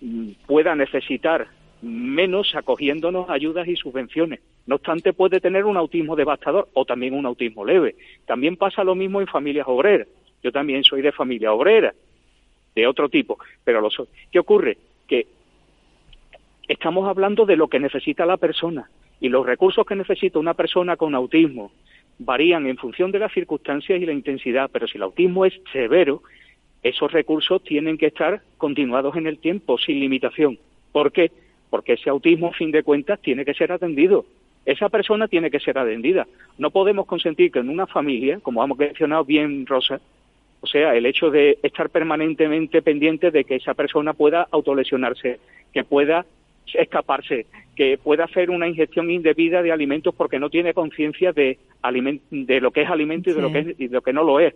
mm, pueda necesitar menos acogiéndonos ayudas y subvenciones. No obstante, puede tener un autismo devastador o también un autismo leve. También pasa lo mismo en familias obreras. Yo también soy de familia obrera, de otro tipo, pero lo soy. ¿Qué ocurre? Que estamos hablando de lo que necesita la persona y los recursos que necesita una persona con autismo varían en función de las circunstancias y la intensidad, pero si el autismo es severo, esos recursos tienen que estar continuados en el tiempo, sin limitación. ¿Por qué? Porque ese autismo, a fin de cuentas, tiene que ser atendido. Esa persona tiene que ser atendida. No podemos consentir que en una familia, como hemos mencionado bien, Rosa, O sea, el hecho de estar permanentemente pendiente de que esa persona pueda autolesionarse, que pueda escaparse, que pueda hacer una ingestión indebida de alimentos porque no tiene conciencia de, de lo que es alimento y de, lo que y de lo que no lo es.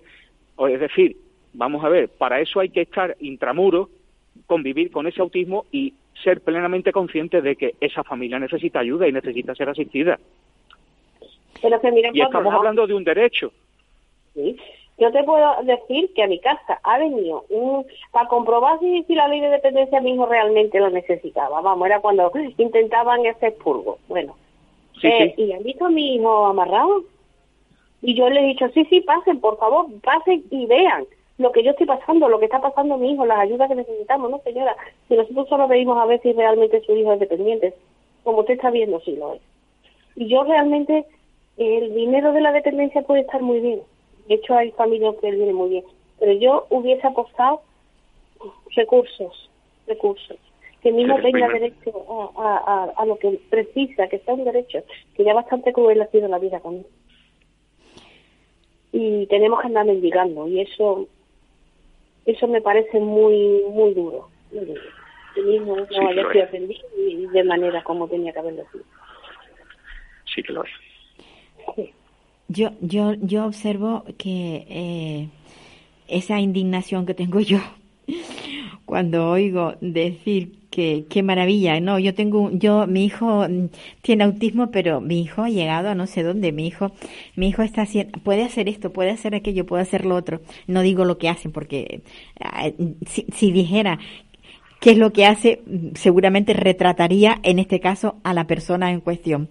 O es decir, vamos a ver, para eso hay que estar intramuros, convivir con ese autismo y ser plenamente consciente de que esa familia necesita ayuda y necesita ser asistida. Pero que y estamos hablando de un derecho. Sí. Yo te puedo decir que a mi casa ha venido un, para comprobar si, la ley de dependencia mi hijo realmente lo necesitaba. Vamos, era cuando intentaban ese expurgo. Bueno, eh, y han visto a mi hijo amarrado. Y yo le he dicho, sí, sí, pasen, por favor, pasen y vean lo que yo estoy pasando, lo que está pasando mi hijo, las ayudas que necesitamos, ¿no, señora? Si nosotros solo venimos a ver si realmente su hijo es dependiente, como usted está viendo, sí lo es. Y yo realmente, el dinero de la dependencia puede estar muy bien, de hecho, hay familias que vienen muy bien. Pero yo hubiese apostado recursos, recursos. Que niño tenga derecho a, lo que precisa, que sea un derecho, que ya bastante cruel ha sido la vida conmigo. Y tenemos que andar mendigando, y eso eso me parece muy muy duro. El mismo no haya sido atendido y de manera como tenía que haberlo sido. Sí que lo es. Sí. Yo, yo, yo observo que eh, esa indignación que tengo yo cuando oigo decir qué maravilla, no, yo tengo, yo, mi hijo tiene autismo, pero mi hijo ha llegado a no sé dónde, mi hijo, mi hijo está haciendo, puede hacer esto, puede hacer aquello, puede hacer lo otro. No digo lo que hacen, porque si, si dijera qué es lo que hace, seguramente retrataría en este caso a la persona en cuestión.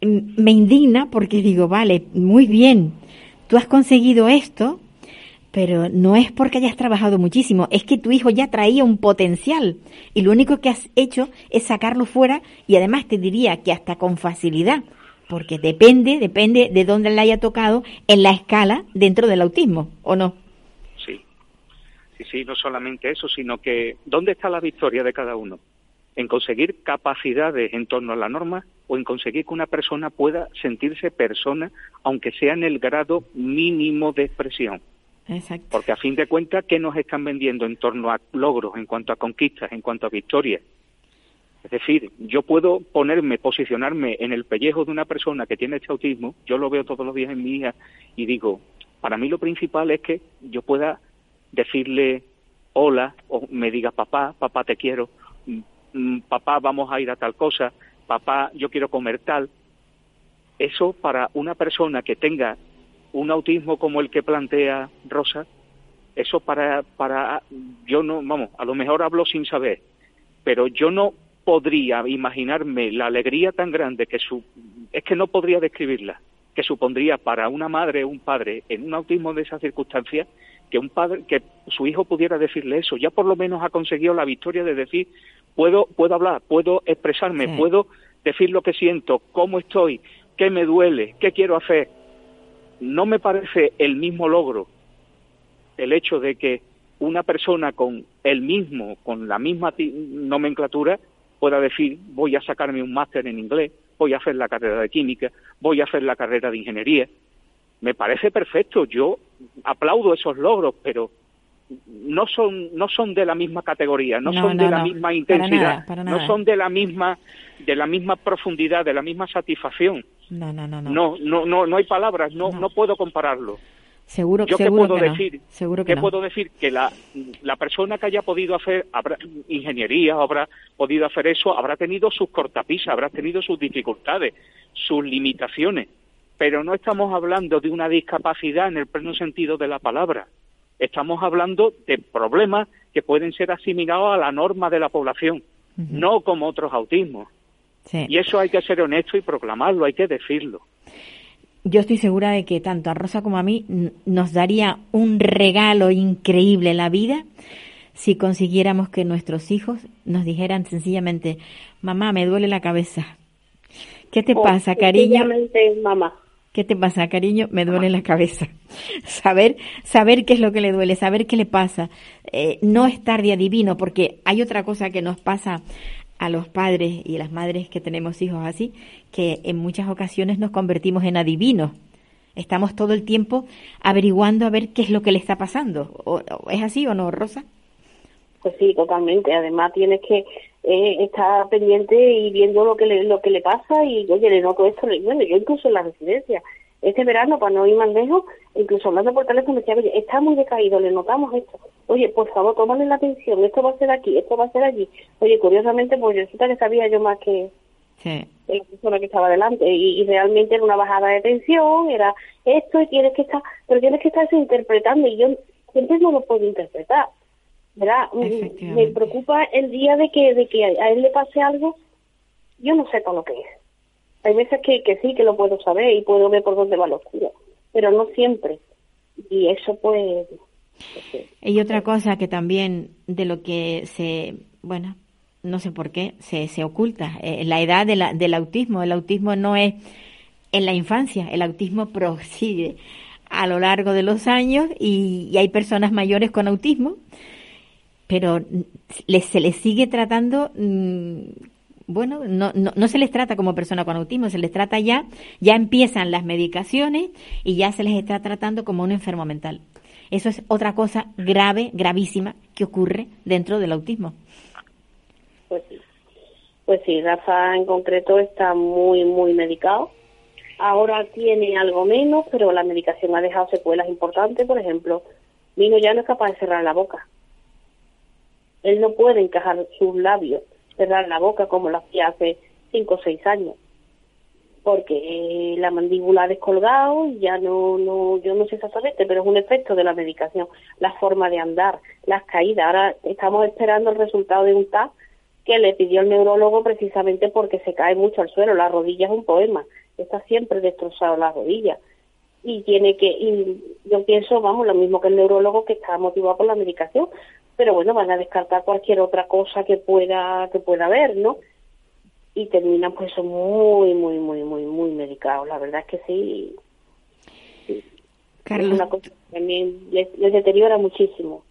Me indigna porque digo, vale, muy bien, tú has conseguido esto, pero no es porque hayas trabajado muchísimo, es que tu hijo ya traía un potencial y lo único que has hecho es sacarlo fuera y además te diría que hasta con facilidad, porque depende, depende de dónde le haya tocado en la escala dentro del autismo, ¿o no? Sí, sí, sí, no solamente eso, sino que ¿dónde está la victoria de cada uno? En conseguir capacidades en torno a la norma o en conseguir que una persona pueda sentirse persona, aunque sea en el grado mínimo de expresión. Porque a fin de cuentas, ¿qué nos están vendiendo en torno a logros, en cuanto a conquistas, en cuanto a victorias? Es decir, yo puedo ponerme, posicionarme en el pellejo de una persona que tiene este autismo, yo lo veo todos los días en mi hija y digo, para mí lo principal es que yo pueda decirle hola o me diga papá, papá te quiero, mm, papá vamos a ir a tal cosa, papá, yo quiero comer tal. Eso para una persona que tenga un autismo como el que plantea Rosa, eso para, para, yo no, vamos, a lo mejor hablo sin saber, pero yo no podría imaginarme la alegría tan grande que su, es que no podría describirla, que supondría para una madre o un padre en un autismo de esas circunstancias que un padre, que su hijo pudiera decirle eso, ya por lo menos ha conseguido la victoria de decir, puedo, puedo hablar, puedo expresarme, puedo decir lo que siento, cómo estoy, qué me duele, qué quiero hacer. No me parece el mismo logro el hecho de que una persona con el mismo, con la misma nomenclatura, pueda decir voy a sacarme un máster en inglés, voy a hacer la carrera de química, voy a hacer la carrera de ingeniería. Me parece perfecto, yo aplaudo esos logros, pero no son no son de la misma categoría, no, son de la misma intensidad, no son de la misma de la misma profundidad, de la misma satisfacción. No, no, no, no. No, no, no, hay palabras, no, no puedo compararlo. Seguro, Yo seguro puedo que decir, seguro que ¿qué puedo decir que la, la persona que haya podido hacer habrá, ingeniería, habrá podido hacer eso, habrá tenido sus cortapisas, habrá tenido sus dificultades, sus limitaciones, pero no estamos hablando de una discapacidad en el pleno sentido de la palabra estamos hablando de problemas que pueden ser asimilados a la norma de la población, no como otros autismos. Y eso hay que ser honesto y proclamarlo, hay que decirlo. Yo estoy segura de que tanto a Rosa como a mí nos daría un regalo increíble en la vida si consiguiéramos que nuestros hijos nos dijeran sencillamente, mamá, me duele la cabeza. ¿Qué te pasa, cariño? mamá. ¿Qué te pasa, cariño? Me duele la cabeza. saber, saber qué es lo que le duele, saber qué le pasa. Eh, no estar de adivino, porque hay otra cosa que nos pasa a los padres y las madres que tenemos hijos así, que en muchas ocasiones nos convertimos en adivinos. Estamos todo el tiempo averiguando a ver qué es lo que le está pasando. ¿O, ¿Es así o no, Rosa? Pues sí, totalmente. Además tienes que eh, estar pendiente y viendo lo que le, lo que le pasa y, oye, le noto esto. Bueno, yo incluso en la residencia, este verano, para no ir más lejos, incluso hablando por teléfono, me decía, oye, está muy decaído, le notamos esto. Oye, por favor, tómale la atención, esto va a ser aquí, esto va a ser allí. Oye, curiosamente, pues resulta que sabía yo más que la persona que estaba delante y, realmente era una bajada de tensión, era esto y tienes que estar, pero tienes que estarse interpretando y yo siempre no lo puedo interpretar. ¿verdad? Mm, me preocupa el día de que, de que a él le pase algo, yo no sé todo lo que es. Hay veces que, que sí, que lo puedo saber y puedo ver por dónde va la oscuro, pero no siempre. Y eso pues... Y otra cosa que también de lo que se, bueno, no sé por qué, se, se oculta, eh, la edad de la, del autismo. El autismo no es en la infancia, el autismo prosigue a lo largo de los años y, hay personas mayores con autismo, pero se les sigue tratando mm, bueno, no, no, no, se les trata como persona con autismo, se les trata ya, ya empiezan las medicaciones y ya se les está tratando como un enfermo mental. Eso es otra cosa grave, gravísima, que ocurre dentro del autismo. Pues sí, pues sí, Rafa en concreto está muy, muy medicado. Ahora tiene algo menos, pero la medicación ha dejado secuelas importantes. Por ejemplo, Vino ya no es capaz de cerrar la boca. Él no puede encajar sus labios cerrar la boca como lo hacía hace cinco o seis años porque eh, la mandíbula ha descolgado y ya no, no, yo no sé exactamente, pero es un efecto de la medicación, la forma de andar, las caídas. Ahora estamos esperando el resultado de un TAC que le pidió el neurólogo precisamente porque se cae mucho al suelo. La rodilla es un poema, está siempre destrozado la rodilla. Y tiene que, y yo pienso, vamos, lo mismo que el neurólogo que está motivado por la medicación, pero bueno, van a descartar cualquier otra cosa que pueda que pueda haber, ¿no? Y terminan pues muy, muy, muy, muy, muy medicados. La verdad es que sí. Carlos. Es una cosa que también les, deteriora muchísimo.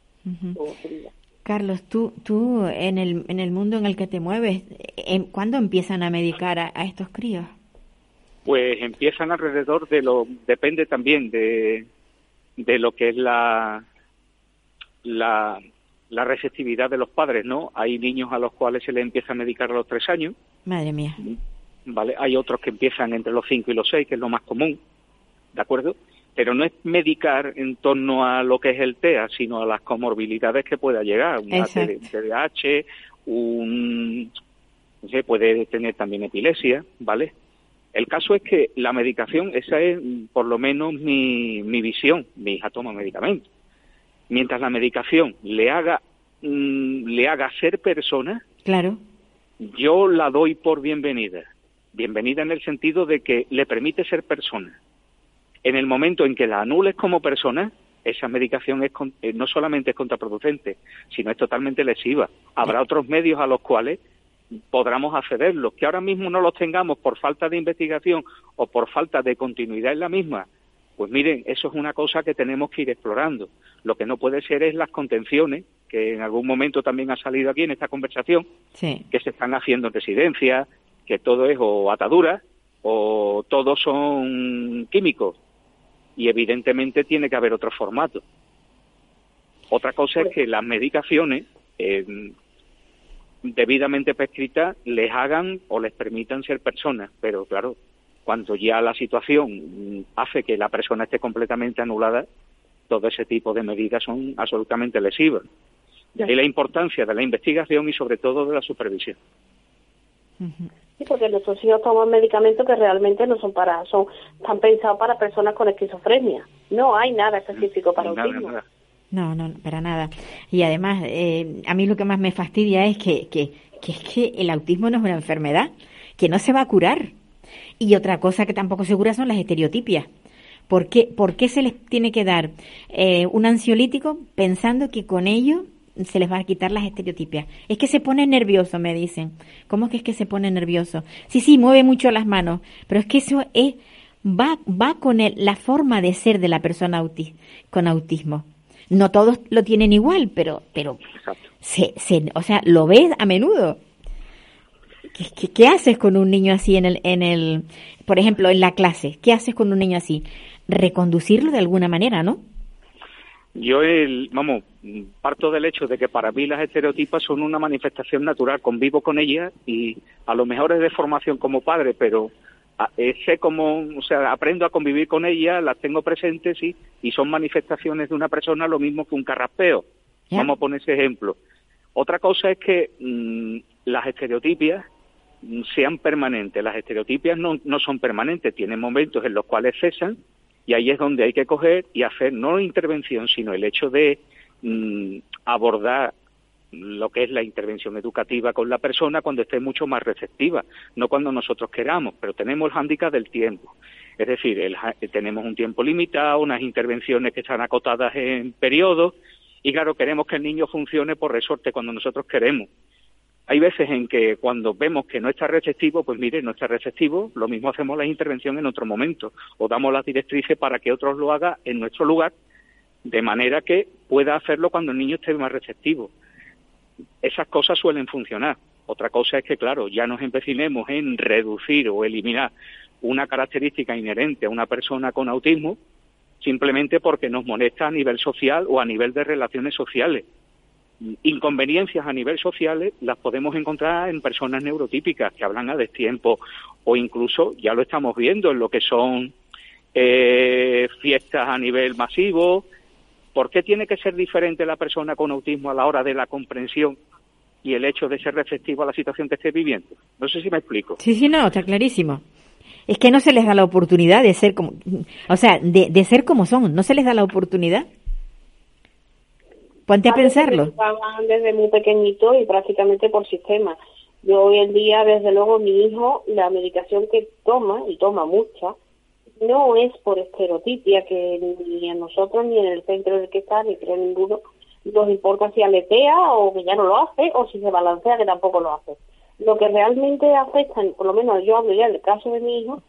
Carlos, tú, tú en el, en el mundo en el que te mueves, ¿cuándo empiezan a medicar a, a estos críos? Pues empiezan alrededor de lo, depende también de, de lo que es la, la, la receptividad de los padres, ¿no? Hay niños a los cuales se les empieza a medicar a los tres años. Madre mía. ¿Vale? Hay otros que empiezan entre los cinco y los seis, que es lo más común, ¿de acuerdo? Pero no es medicar en torno a lo que es el TEA, sino a las comorbilidades que pueda llegar. Un TDAH, un... No sé, puede tener también epilepsia, ¿vale? El caso es que la medicación, esa es por lo menos mi, mi visión. Mi hija toma medicamentos mientras la medicación le haga mm, le haga ser persona, claro. yo la doy por bienvenida. Bienvenida en el sentido de que le permite ser persona. En el momento en que la anules como persona, esa medicación es eh, no solamente es contraproducente, sino es totalmente lesiva. Habrá otros medios a los cuales podamos accederlos, que ahora mismo no los tengamos por falta de investigación o por falta de continuidad en la misma, pues miren, eso es una cosa que tenemos que ir explorando. Lo que no puede ser es las contenciones, que en algún momento también ha salido aquí en esta conversación, que se están haciendo en residencias, que todo es o atadura o todos son químicos. Y evidentemente tiene que haber otro formato. Otra cosa es pues que las medicaciones eh, debidamente prescritas les hagan o les permitan ser personas, pero claro, cuando ya la situación hace que la persona esté completamente anulada, todo ese tipo de medidas son absolutamente lesivas. De ahí la importancia de la investigación y sobre todo de la supervisión. Sí, porque nuestros hijos toman medicamentos que realmente no son para, son, están pensados para personas con esquizofrenia. No hay nada específico para autismo. No, no, para nada. Y además, eh, a mí lo que más me fastidia es que, que, que es que el autismo no es una enfermedad, que no se va a curar. Y otra cosa que tampoco segura son las estereotipias. ¿Por qué, ¿Por qué se les tiene que dar eh, un ansiolítico pensando que con ello se les va a quitar las estereotipias? Es que se pone nervioso, me dicen. ¿Cómo es que es que se pone nervioso? Sí, sí, mueve mucho las manos, pero es que eso es, va, va con el, la forma de ser de la persona con autismo. No todos lo tienen igual, pero, pero se, se, o sea, lo ves a menudo. ¿Qué, haces con un niño así en el, en el, por ejemplo, en la clase? ¿Qué haces con un niño así? reconducirlo de alguna manera, ¿no? Yo, el, vamos, parto del hecho de que para mí las estereotipas son una manifestación natural, convivo con ellas y a lo mejor es de formación como padre, pero eh, sé cómo, o sea, aprendo a convivir con ellas, las tengo presentes sí, y son manifestaciones de una persona lo mismo que un carraspeo. Vamos a poner ese ejemplo. Otra cosa es que mm, las estereotipias sean permanentes. Las estereotipias no, no son permanentes, tienen momentos en los cuales cesan y ahí es donde hay que coger y hacer no intervención, sino el hecho de mm, abordar lo que es la intervención educativa con la persona cuando esté mucho más receptiva, no cuando nosotros queramos, pero tenemos el hándicap del tiempo. Es decir, tenemos un tiempo limitado, unas intervenciones que están acotadas en periodos, y claro, queremos que el niño funcione por resorte cuando nosotros queremos. Hay veces en que cuando vemos que no está receptivo, pues mire, no está receptivo, lo mismo hacemos la intervención en otro momento o damos las directrices para que otros lo hagan en nuestro lugar, de manera que pueda hacerlo cuando el niño esté más receptivo. Esas cosas suelen funcionar. Otra cosa es que, claro, ya nos empecinemos en reducir o eliminar una característica inherente a una persona con autismo simplemente porque nos molesta a nivel social o a nivel de relaciones sociales inconveniencias a nivel social las podemos encontrar en personas neurotípicas que hablan a destiempo o incluso ya lo estamos viendo en lo que son eh, fiestas a nivel masivo. ¿Por qué tiene que ser diferente la persona con autismo a la hora de la comprensión y el hecho de ser receptivo a la situación que esté viviendo? No sé si me explico. Sí, sí, no, está clarísimo. Es que no se les da la oportunidad de ser como, o sea, de ser como son, no se les da la oportunidad. Ponte a, pensarlo. Desde muy pequeñito y prácticamente por sistema. Yo hoy en día, desde luego, mi hijo, la medicación que toma, y toma mucha, no es por estereotipia, que ni a nosotros, ni en el centro del que está, ni creo ninguno, nos importa si aletea o que ya no lo hace, o si se balancea, que tampoco lo hace. Lo que realmente afecta, por lo menos yo hablo ya del caso de mi hijo,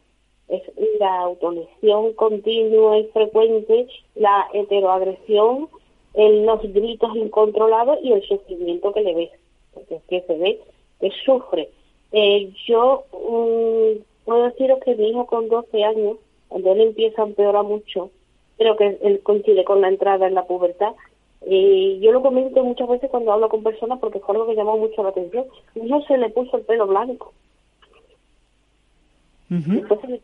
es la autolesión continua y frecuente, la heteroagresión, el, los gritos incontrolados y el sufrimiento que le ves, porque que se ve que sufre. Eh, yo mm, puedo deciros que mi hijo con 12 años, cuando él empieza a empeorar mucho, pero que él coincide con la entrada en la pubertad, y yo lo comento muchas veces cuando hablo con personas porque fue algo que llamó mucho la atención. No se le puso el pelo blanco. Después se le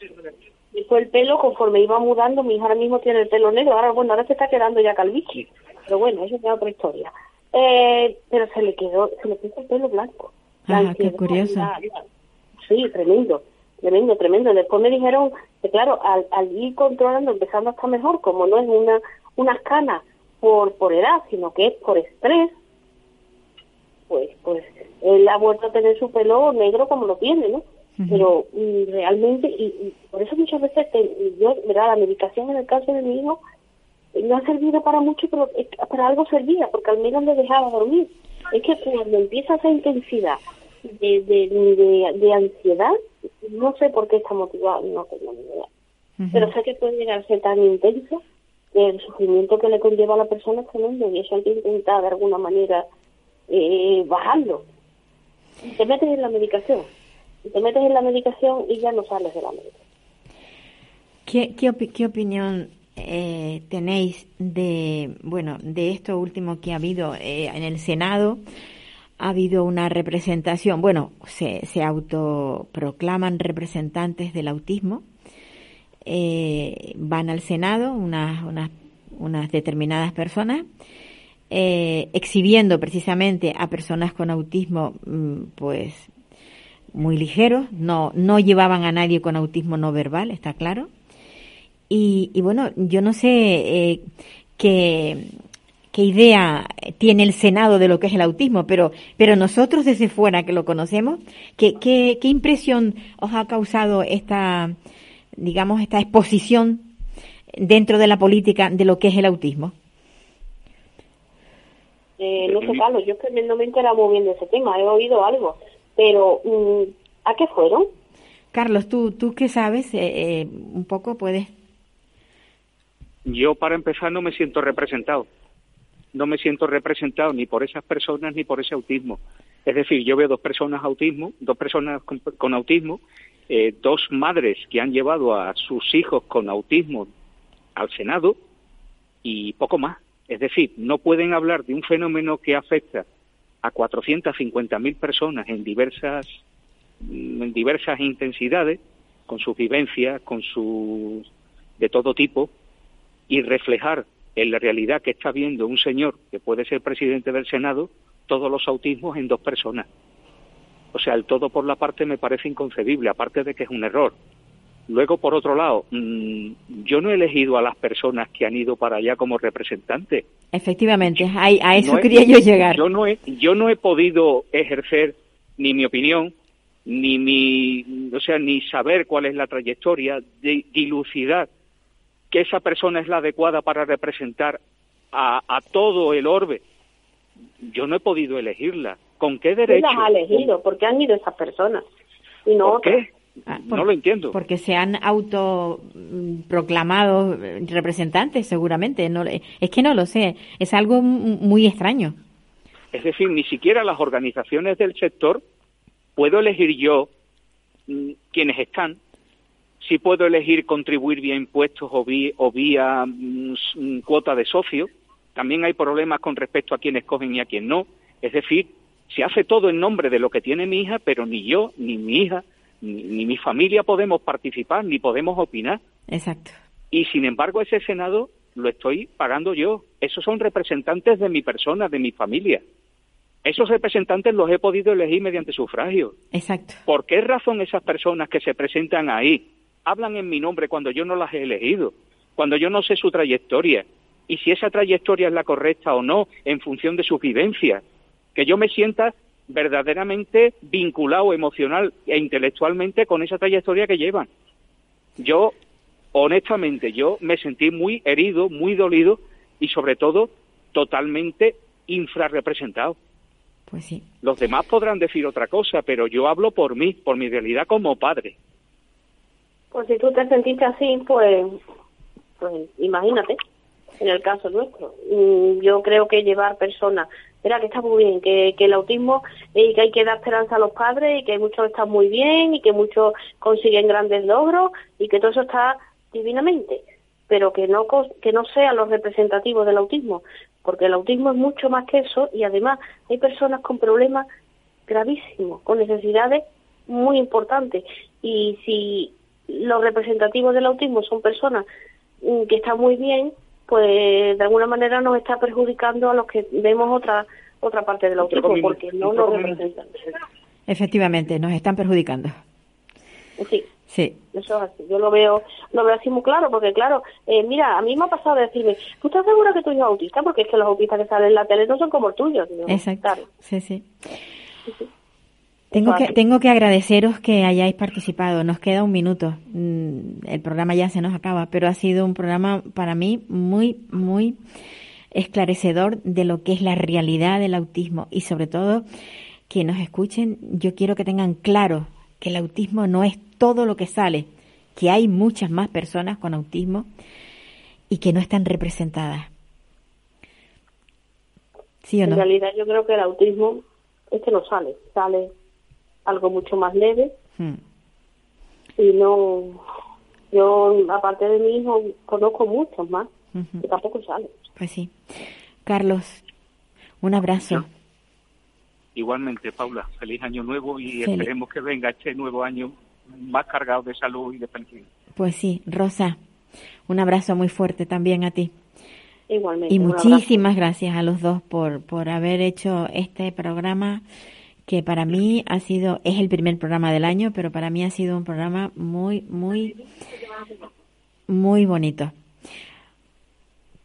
y fue el pelo conforme iba mudando, mi hija ahora mismo tiene el pelo negro, ahora bueno, ahora se está quedando ya calvichi, pero bueno, eso es otra historia. Eh, pero se le quedó, se le puso el pelo blanco. Ah, qué curioso. sí, tremendo, tremendo, tremendo. Después me dijeron que claro, al, al ir controlando, empezando hasta mejor, como no es una, una cana por, por edad, sino que es por estrés, pues, pues él ha vuelto a tener su pelo negro como lo tiene, ¿no? Pero realmente, y, por eso muchas veces yo, ¿verdad? La medicación en el caso de mi hijo no ha servido para mucho, pero para algo servía, porque al menos le dejaba dormir. Es que cuando empieza esa intensidad de, de, de, ansiedad, no sé por qué está motivado, no tengo ni idea. Pero sé que puede llegar a ser tan intenso que el sufrimiento que le conlleva a la persona es tremendo y eso hay que intentar de alguna manera eh, bajarlo. Te metes en la medicación te metes en la medicación y ya no sales de la medicación. ¿Qué, qué, opinión eh, tenéis de, bueno, de esto último que ha habido eh, en el Senado? Ha habido una representación, bueno, se, se autoproclaman representantes del autismo, eh, van al Senado unas, unas, unas determinadas personas, exhibiendo precisamente a personas con autismo, mm, pues muy ligeros, no, no llevaban a nadie con autismo no verbal, está claro. Y, y bueno, yo no sé eh, qué, qué idea tiene el Senado de lo que es el autismo, pero, pero nosotros desde fuera que lo conocemos, ¿qué, qué, impresión os ha causado esta, digamos, esta exposición dentro de la política de lo que es el autismo? Eh, no sé, Carlos, yo que no me enteraba muy bien de ese tema, he oído algo pero, mm, ¿a qué fueron? Carlos, ¿tú, tú qué sabes? Eh, eh, un poco puedes. Yo, para empezar, no me siento representado. No me siento representado ni por esas personas ni por ese autismo. Es decir, yo veo dos personas autismo, dos personas con, con autismo, eh, dos madres que han llevado a sus hijos con autismo al Senado y poco más. Es decir, no pueden hablar de un fenómeno que afecta a 450.000 personas en diversas en diversas intensidades, con sus vivencias, con sus de todo tipo, y reflejar en la realidad que está viendo un señor que puede ser presidente del Senado todos los autismos en dos personas. O sea, el todo por la parte me parece inconcebible, aparte de que es un error. Luego, por otro lado, mm, yo no he elegido a las personas que han ido para allá como representantes. Efectivamente, a, a eso quería yo llegar. Yo no, he, yo no he podido ejercer ni mi opinión, ni mi, o sea, ni saber cuál es la trayectoria, de dilucidar que esa persona es la adecuada para representar a, a todo el orbe. Yo no he podido elegirla. ¿Con qué derecho? ¿Quién las ha elegido? ¿Por qué han ido esas personas? Y no ¿Por qué? Ah, no lo entiendo. Porque se han autoproclamado representantes, seguramente. No, es que no lo sé. Es algo muy extraño. Es decir, ni siquiera las organizaciones del sector puedo elegir yo mm, quienes están. Si puedo elegir contribuir vía impuestos o vía, o vía mm, mm, cuota de socio. También hay problemas con respecto a quienes cogen y a quien no. Es decir, se hace todo en nombre de lo que tiene mi hija, pero ni yo, ni mi hija, ni, ni mi familia podemos participar, ni podemos opinar. Exacto. Y sin embargo, ese Senado lo estoy pagando yo. Esos son representantes de mi persona, de mi familia. Esos representantes los he podido elegir mediante sufragio. Exacto. ¿Por qué razón esas personas que se presentan ahí hablan en mi nombre cuando yo no las he elegido? Cuando yo no sé su trayectoria. Y si esa trayectoria es la correcta o no en función de sus vivencias. Que yo me sienta verdaderamente vinculado emocional e intelectualmente con esa trayectoria que llevan. Yo, honestamente, yo me sentí muy herido, muy dolido y sobre todo totalmente infrarrepresentado. Pues sí. Los demás podrán decir otra cosa, pero yo hablo por mí, por mi realidad como padre. Pues si tú te sentiste así, pues, pues imagínate, en el caso nuestro. Mm, Yo creo que llevar personas, mira que está muy bien, que, el autismo, y que hay que dar esperanza a los padres, y que muchos están muy bien, y que muchos consiguen grandes logros, y que todo eso está divinamente, pero que no, que no sean los representativos del autismo, porque el autismo es mucho más que eso, y además hay personas con problemas gravísimos, con necesidades muy importantes. Y si los representativos del autismo son personas mm, que están muy bien, pues de alguna manera nos está perjudicando a los que vemos otra otra parte del autismo, porque no nos representan. Efectivamente, nos están perjudicando. Sí, Sí. eso es así. Yo lo veo, lo veo así muy claro, porque claro, eh, mira, a mí me ha pasado de decirme, ¿tú estás segura que tu hijo es autista? Porque es que los autistas que salen en la tele no son como el tuyo. Digo, Exacto. Claro. Sí, sí. sí. Tengo que, tengo que agradeceros que hayáis participado. Nos queda un minuto. Mm, El programa ya se nos acaba, pero ha sido un programa para mí muy, muy esclarecedor de lo que es la realidad del autismo y sobre todo que nos escuchen. Yo quiero que tengan claro que el autismo no es todo lo que sale, que hay muchas más personas con autismo y que no están representadas. ¿Sí o En no? realidad yo creo que el autismo es que no sale, sale algo mucho más leve Hmm. y no, yo aparte de mi hijo conozco muchos más Ujú. que tampoco salen. Pues sí. Carlos, un abrazo. Igualmente, Paula, feliz año nuevo y Feliz. esperemos que venga este nuevo año más cargado de salud y de felicidad. Pues sí, Rosa, un abrazo muy fuerte también a ti. Igualmente. Y muchísimas gracias a los dos por, por haber hecho este programa que para mí ha sido, es el primer programa del año, pero para mí ha sido un programa muy, muy, muy bonito.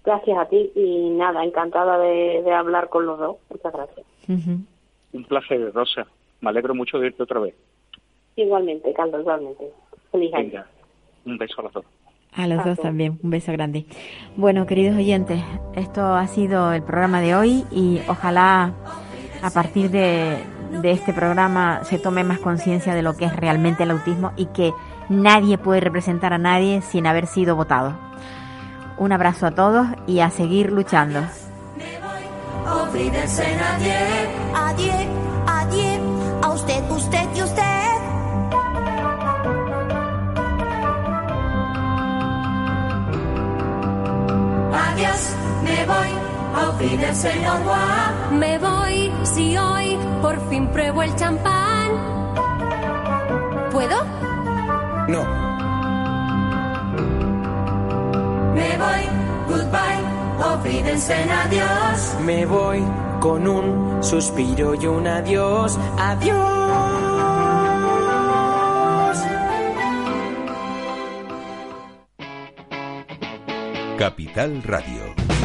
Gracias a ti y nada, encantada de, de hablar con los dos. Muchas gracias. Un placer, Rosa. Me alegro mucho de verte otra vez. Igualmente, Carlos, igualmente. Feliz año. Venga, un beso a los dos. A los dos también, un beso grande. Bueno, queridos oyentes, esto ha sido el programa de hoy y ojalá a partir de, de este programa se tome más conciencia de lo que es realmente el autismo y que nadie puede representar a nadie sin haber sido votado. Un abrazo a todos y a seguir luchando. Adiós, adiós. usted y usted. Adiós, me voy. Auf Wiedersehen, au revoir. Me voy si hoy por fin pruebo el champán. ¿Puedo? No. Me voy, goodbye. Auf Wiedersehen, adiós. Me voy con un suspiro y un adiós. Adiós. Capital Radio.